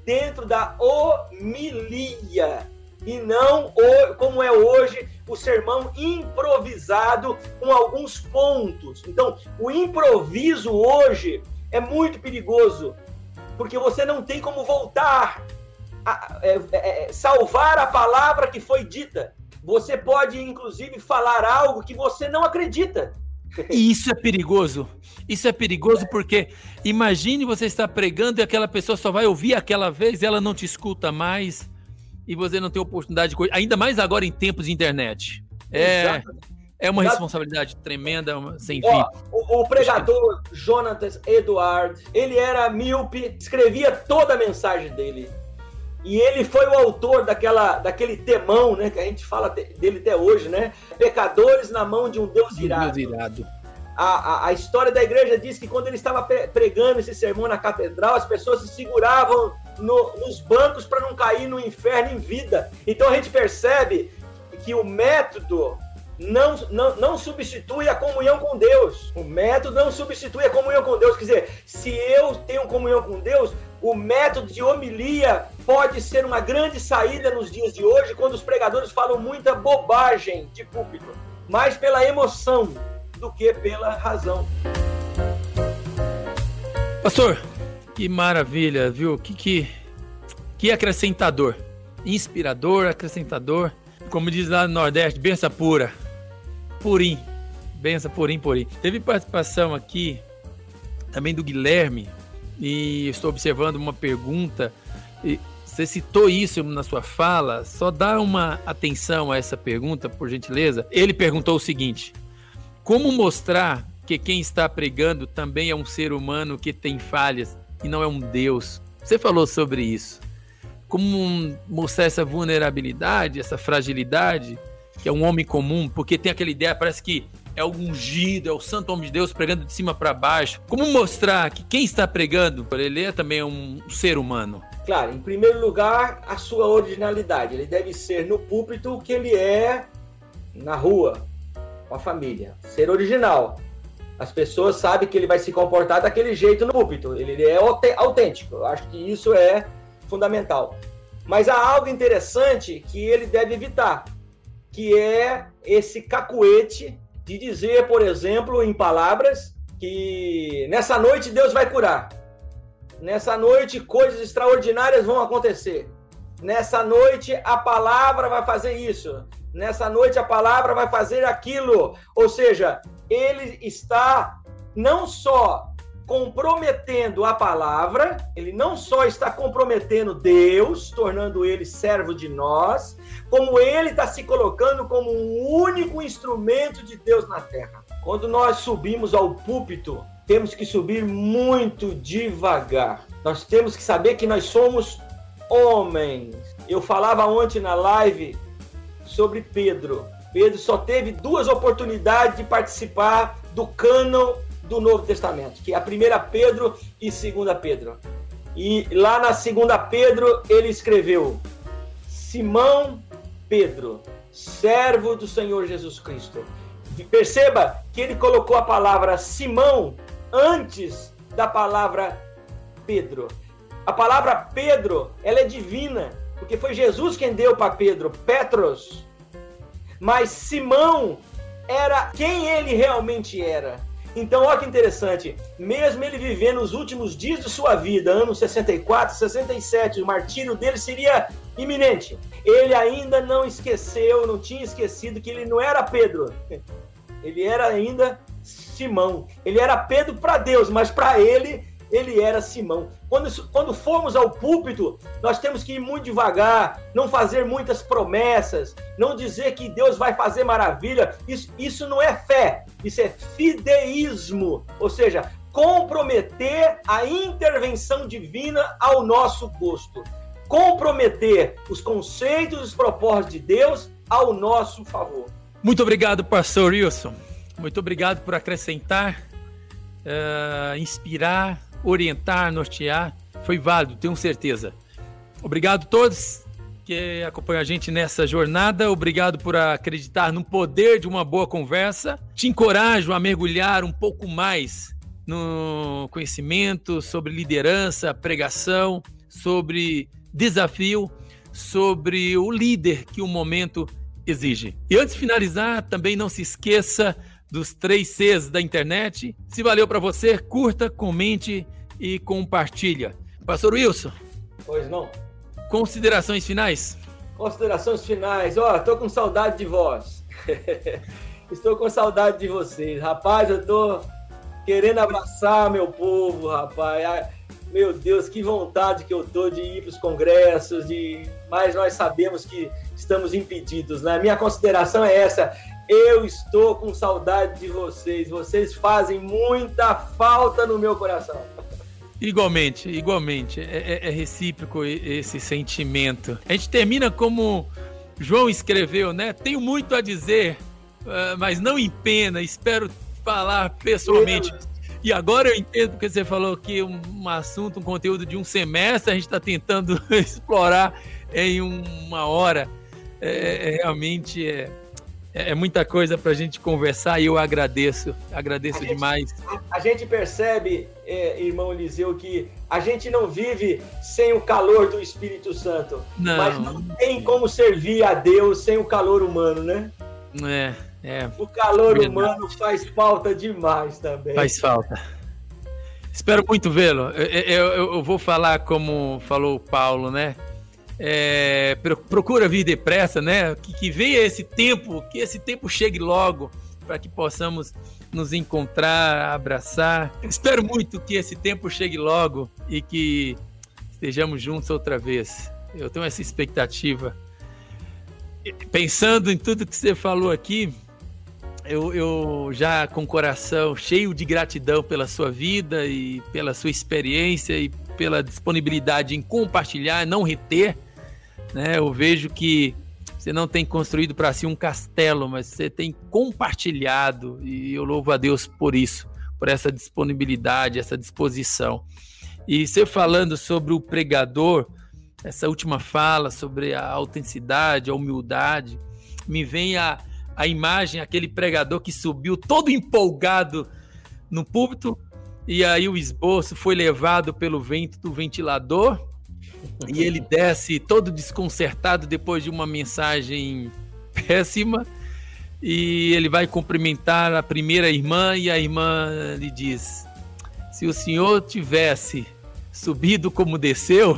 dentro da homilia e não como é hoje o sermão improvisado com alguns pontos. Então, o improviso hoje é muito perigoso, porque você não tem como voltar a, é, é, é salvar a palavra que foi dita. Você pode, inclusive, falar algo que você não acredita. E isso é perigoso. Isso é perigoso porque imagine você estar pregando e aquela pessoa só vai ouvir aquela vez, ela não te escuta mais e você não tem oportunidade de ainda mais agora em tempos de internet. É, é uma responsabilidade tremenda, sem fim. o, o, pregador Jonathan Edward, ele era míope, escrevia toda a mensagem dele. E ele foi o autor daquela, daquele temão, né? Que a gente fala dele até hoje, né? Pecadores na mão de um Deus irado. Deus irado. A, a, a, história da igreja diz que quando ele estava pregando esse sermão na catedral, as pessoas se seguravam no, nos bancos para não cair no inferno em vida. Então a gente percebe que o método não, não, não substitui a comunhão com Deus. O método não substitui a comunhão com Deus. Quer dizer, se eu tenho comunhão com Deus, o método de homilia pode ser uma grande saída nos dias de hoje, quando os pregadores falam muita bobagem de público, mais pela emoção do que pela razão. Pastor, que maravilha, viu? Que, que, que acrescentador, inspirador, acrescentador. Como diz lá no Nordeste, benção pura, purim, benção purim, purim. Teve participação aqui também do Guilherme, e estou observando uma pergunta. Você citou isso na sua fala, só dá uma atenção a essa pergunta, por gentileza. Ele perguntou o seguinte: Como mostrar que quem está pregando também é um ser humano que tem falhas e não é um Deus? Você falou sobre isso. Como mostrar essa vulnerabilidade, essa fragilidade, que é um homem comum, porque tem aquela ideia, parece que é o ungido, é o santo homem de Deus pregando de cima para baixo. Como mostrar que quem está pregando, ele é também um ser humano? Claro, em primeiro lugar, a sua originalidade. Ele deve ser no púlpito o que ele é na rua, com a família. Ser original. As pessoas sabem que ele vai se comportar daquele jeito no púlpito. Ele é autêntico. Eu acho que isso é fundamental. Mas há algo interessante que ele deve evitar, que é esse cacuete de dizer, por exemplo, em palavras, que nessa noite Deus vai curar. Nessa noite coisas extraordinárias vão acontecer. Nessa noite a palavra vai fazer isso. Nessa noite a palavra vai fazer aquilo. Ou seja, ele está não só comprometendo a palavra, ele não só está comprometendo Deus, tornando ele servo de nós, como ele está se colocando como um único instrumento de Deus na terra. Quando nós subimos ao púlpito, temos que subir muito devagar. Nós temos que saber que nós somos homens. Eu falava ontem na live sobre Pedro. Pedro só teve duas oportunidades de participar do cânon do Novo Testamento, que é a primeira Pedro e segunda Pedro. E lá na segunda Pedro ele escreveu: Simão Pedro, servo do Senhor Jesus Cristo. E perceba que ele colocou a palavra Simão antes da palavra Pedro. A palavra Pedro, ela é divina, porque foi Jesus quem deu para Pedro, Petros. Mas Simão era quem ele realmente era. Então, olha que interessante, mesmo ele vivendo os últimos dias de sua vida, anos 64, 67, o martírio dele seria iminente. Ele ainda não esqueceu, não tinha esquecido que ele não era Pedro. Ele era ainda Simão. Ele era Pedro para Deus, mas para ele ele era Simão. Quando, quando formos ao púlpito, nós temos que ir muito devagar, não fazer muitas promessas, não dizer que Deus vai fazer maravilha. Isso, isso não é fé, isso é fideísmo, ou seja, comprometer a intervenção divina ao nosso gosto. Comprometer os conceitos e os propósitos de Deus ao nosso favor. Muito obrigado, pastor Wilson. Muito obrigado por acrescentar, uh, inspirar orientar, nortear, foi válido, tenho certeza. Obrigado a todos que acompanham a gente nessa jornada. Obrigado por acreditar no poder de uma boa conversa. Te encorajo a mergulhar um pouco mais no conhecimento sobre liderança, pregação, sobre desafio, sobre o líder que o momento exige. E antes de finalizar, também não se esqueça dos três Cs da internet. Se valeu para você, curta, comente e compartilha. Pastor Wilson. Pois não. Considerações finais? Considerações finais. Ó, oh, tô com saudade de vós. Estou com saudade de vocês. Rapaz, eu tô querendo abraçar meu povo, rapaz. Meu Deus, que vontade que eu tô de ir para os congressos, de... mas nós sabemos que estamos impedidos, né? Minha consideração é essa. Eu estou com saudade de vocês. Vocês fazem muita falta no meu coração. Igualmente, igualmente. É, é, é, recíproco esse sentimento. A gente termina como João escreveu, né? Tenho muito a dizer, ah, mas não em pena. Espero falar pessoalmente. E agora eu entendo porque você falou que um, um assunto, um conteúdo de um semestre, a gente está tentando explorar em uma hora. É, é realmente é, é, é muita coisa para a gente conversar e eu agradeço, agradeço a demais. Gente, a, gente percebe, é, irmão Eliseu, que a gente não vive sem o calor do Espírito Santo, não. mas não tem como servir a Deus sem o calor humano, né? É, é. O calor verdade. humano faz falta demais também. Faz falta. Espero muito vê-lo. Eu, eu, eu, vou falar como falou Paulo, né? É, procura vir depressa, né? Que, que venha esse tempo, que esse tempo chegue logo para que possamos nos encontrar, abraçar. Espero muito que esse tempo chegue logo e que estejamos juntos outra vez. Eu tenho essa expectativa. Pensando em tudo que você falou aqui, eu, eu, já com o coração cheio de gratidão pela sua vida e pela sua experiência e pela disponibilidade em compartilhar, não reter, né? Eu vejo que você não tem construído para si um castelo, mas você tem compartilhado e eu louvo a Deus por isso, por essa disponibilidade, essa disposição. E você falando sobre o pregador, essa última fala sobre a autenticidade, a humildade, me vem a, a imagem, aquele pregador que subiu todo empolgado no púlpito, e aí o esboço foi levado pelo vento do ventilador, e ele desce todo desconcertado depois de uma mensagem péssima, e ele vai cumprimentar a primeira irmã, e a irmã lhe diz: Se o senhor tivesse subido como desceu,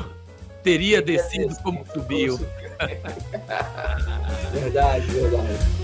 teria descido como subiu. verdade, verdade.